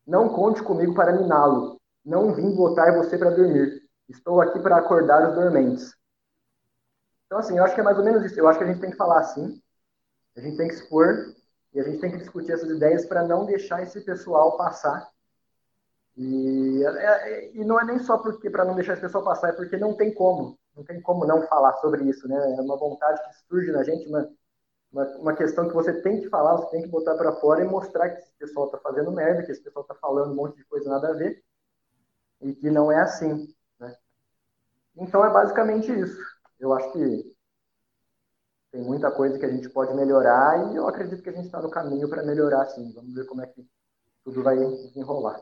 Não conte comigo para miná-lo. Não vim botar você para dormir. Estou aqui para acordar os dormentes. Então, assim, eu acho que é mais ou menos isso. Eu acho que a gente tem que falar assim. A gente tem que expor e a gente tem que discutir essas ideias para não deixar esse pessoal passar. E, é, é, e não é nem só porque para não deixar esse pessoal passar, é porque não tem como não tem como não falar sobre isso, né? É uma vontade que surge na gente, uma, uma, uma questão que você tem que falar, você tem que botar para fora e mostrar que esse pessoal está fazendo merda, que esse pessoal está falando um monte de coisa nada a ver e que não é assim, né? Então é basicamente isso. Eu acho que tem muita coisa que a gente pode melhorar e eu acredito que a gente está no caminho para melhorar, sim. Vamos ver como é que tudo vai desenrolar.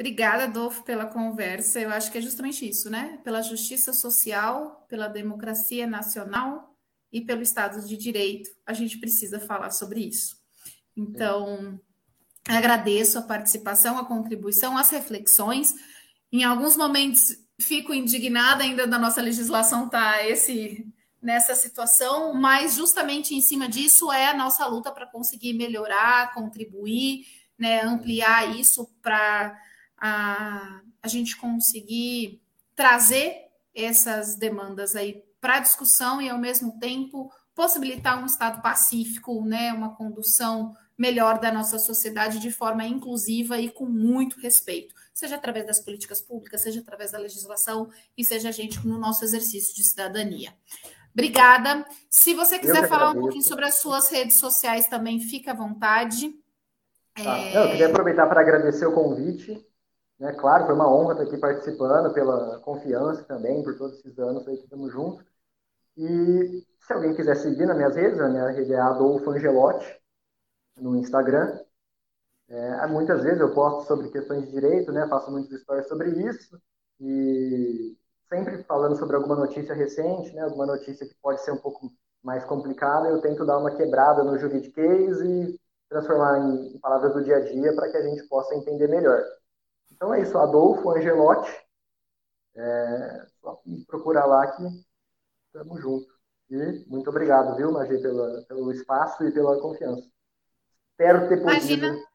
Obrigada, Adolfo, pela conversa. Eu acho que é justamente isso, né? Pela justiça social, pela democracia nacional e pelo Estado de Direito, a gente precisa falar sobre isso. Então, agradeço a participação, a contribuição, as reflexões. Em alguns momentos fico indignada ainda da nossa legislação tá esse nessa situação, mas justamente em cima disso é a nossa luta para conseguir melhorar, contribuir, né, ampliar isso para a, a gente conseguir trazer essas demandas aí para discussão e, ao mesmo tempo, possibilitar um Estado pacífico, né, uma condução melhor da nossa sociedade de forma inclusiva e com muito respeito, seja através das políticas públicas, seja através da legislação e seja a gente no nosso exercício de cidadania. Obrigada. Se você quiser falar um pouquinho sobre as suas redes sociais também, fica à vontade. É... Eu queria aproveitar para agradecer o convite né? Claro, foi uma honra estar aqui participando, pela confiança também, por todos esses anos aí que estamos juntos. E se alguém quiser seguir nas minhas redes, a minha rede é Adolfo Angelotti, no Instagram. É, muitas vezes eu posto sobre questões de direito, né? faço muitas histórias sobre isso. E sempre falando sobre alguma notícia recente, né? alguma notícia que pode ser um pouco mais complicada, eu tento dar uma quebrada no juridiquês e transformar em palavras do dia a dia para que a gente possa entender melhor. Então é isso, Adolfo Angelotti. É, só procurar lá que estamos juntos. E muito obrigado, viu, Magê, pela, pelo espaço e pela confiança. Espero ter podido Imagina.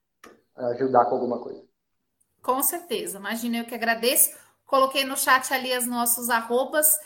ajudar com alguma coisa. Com certeza. Imagina, eu que agradeço. Coloquei no chat ali os nossos arrobas.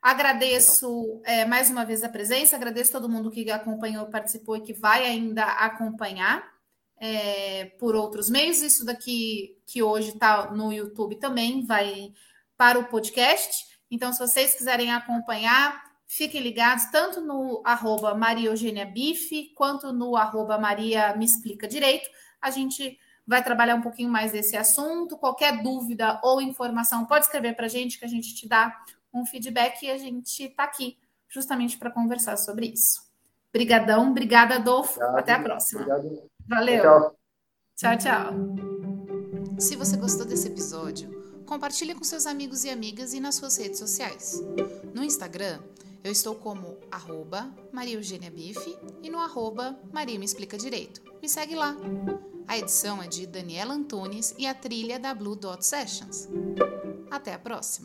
Agradeço é, mais uma vez a presença, agradeço todo mundo que acompanhou, participou e que vai ainda acompanhar é, por outros meios. Isso daqui que hoje está no YouTube também vai para o podcast. Então, se vocês quiserem acompanhar, fiquem ligados tanto no arroba Maria Eugênia Bife quanto no arroba Maria Me Explica Direito. A gente vai trabalhar um pouquinho mais desse assunto. Qualquer dúvida ou informação, pode escrever para a gente que a gente te dá um feedback e a gente está aqui justamente para conversar sobre isso. Obrigadão, obrigada, Adolfo. Obrigado, Até a próxima. Obrigado. Valeu. Tchau. tchau, tchau. Se você gostou desse episódio, compartilhe com seus amigos e amigas e nas suas redes sociais. No Instagram, eu estou como arroba Maria Eugênia Bife e no arroba Maria Me Explica Direito. Me segue lá. A edição é de Daniela Antunes e a trilha da Blue Dot Sessions. Até a próxima!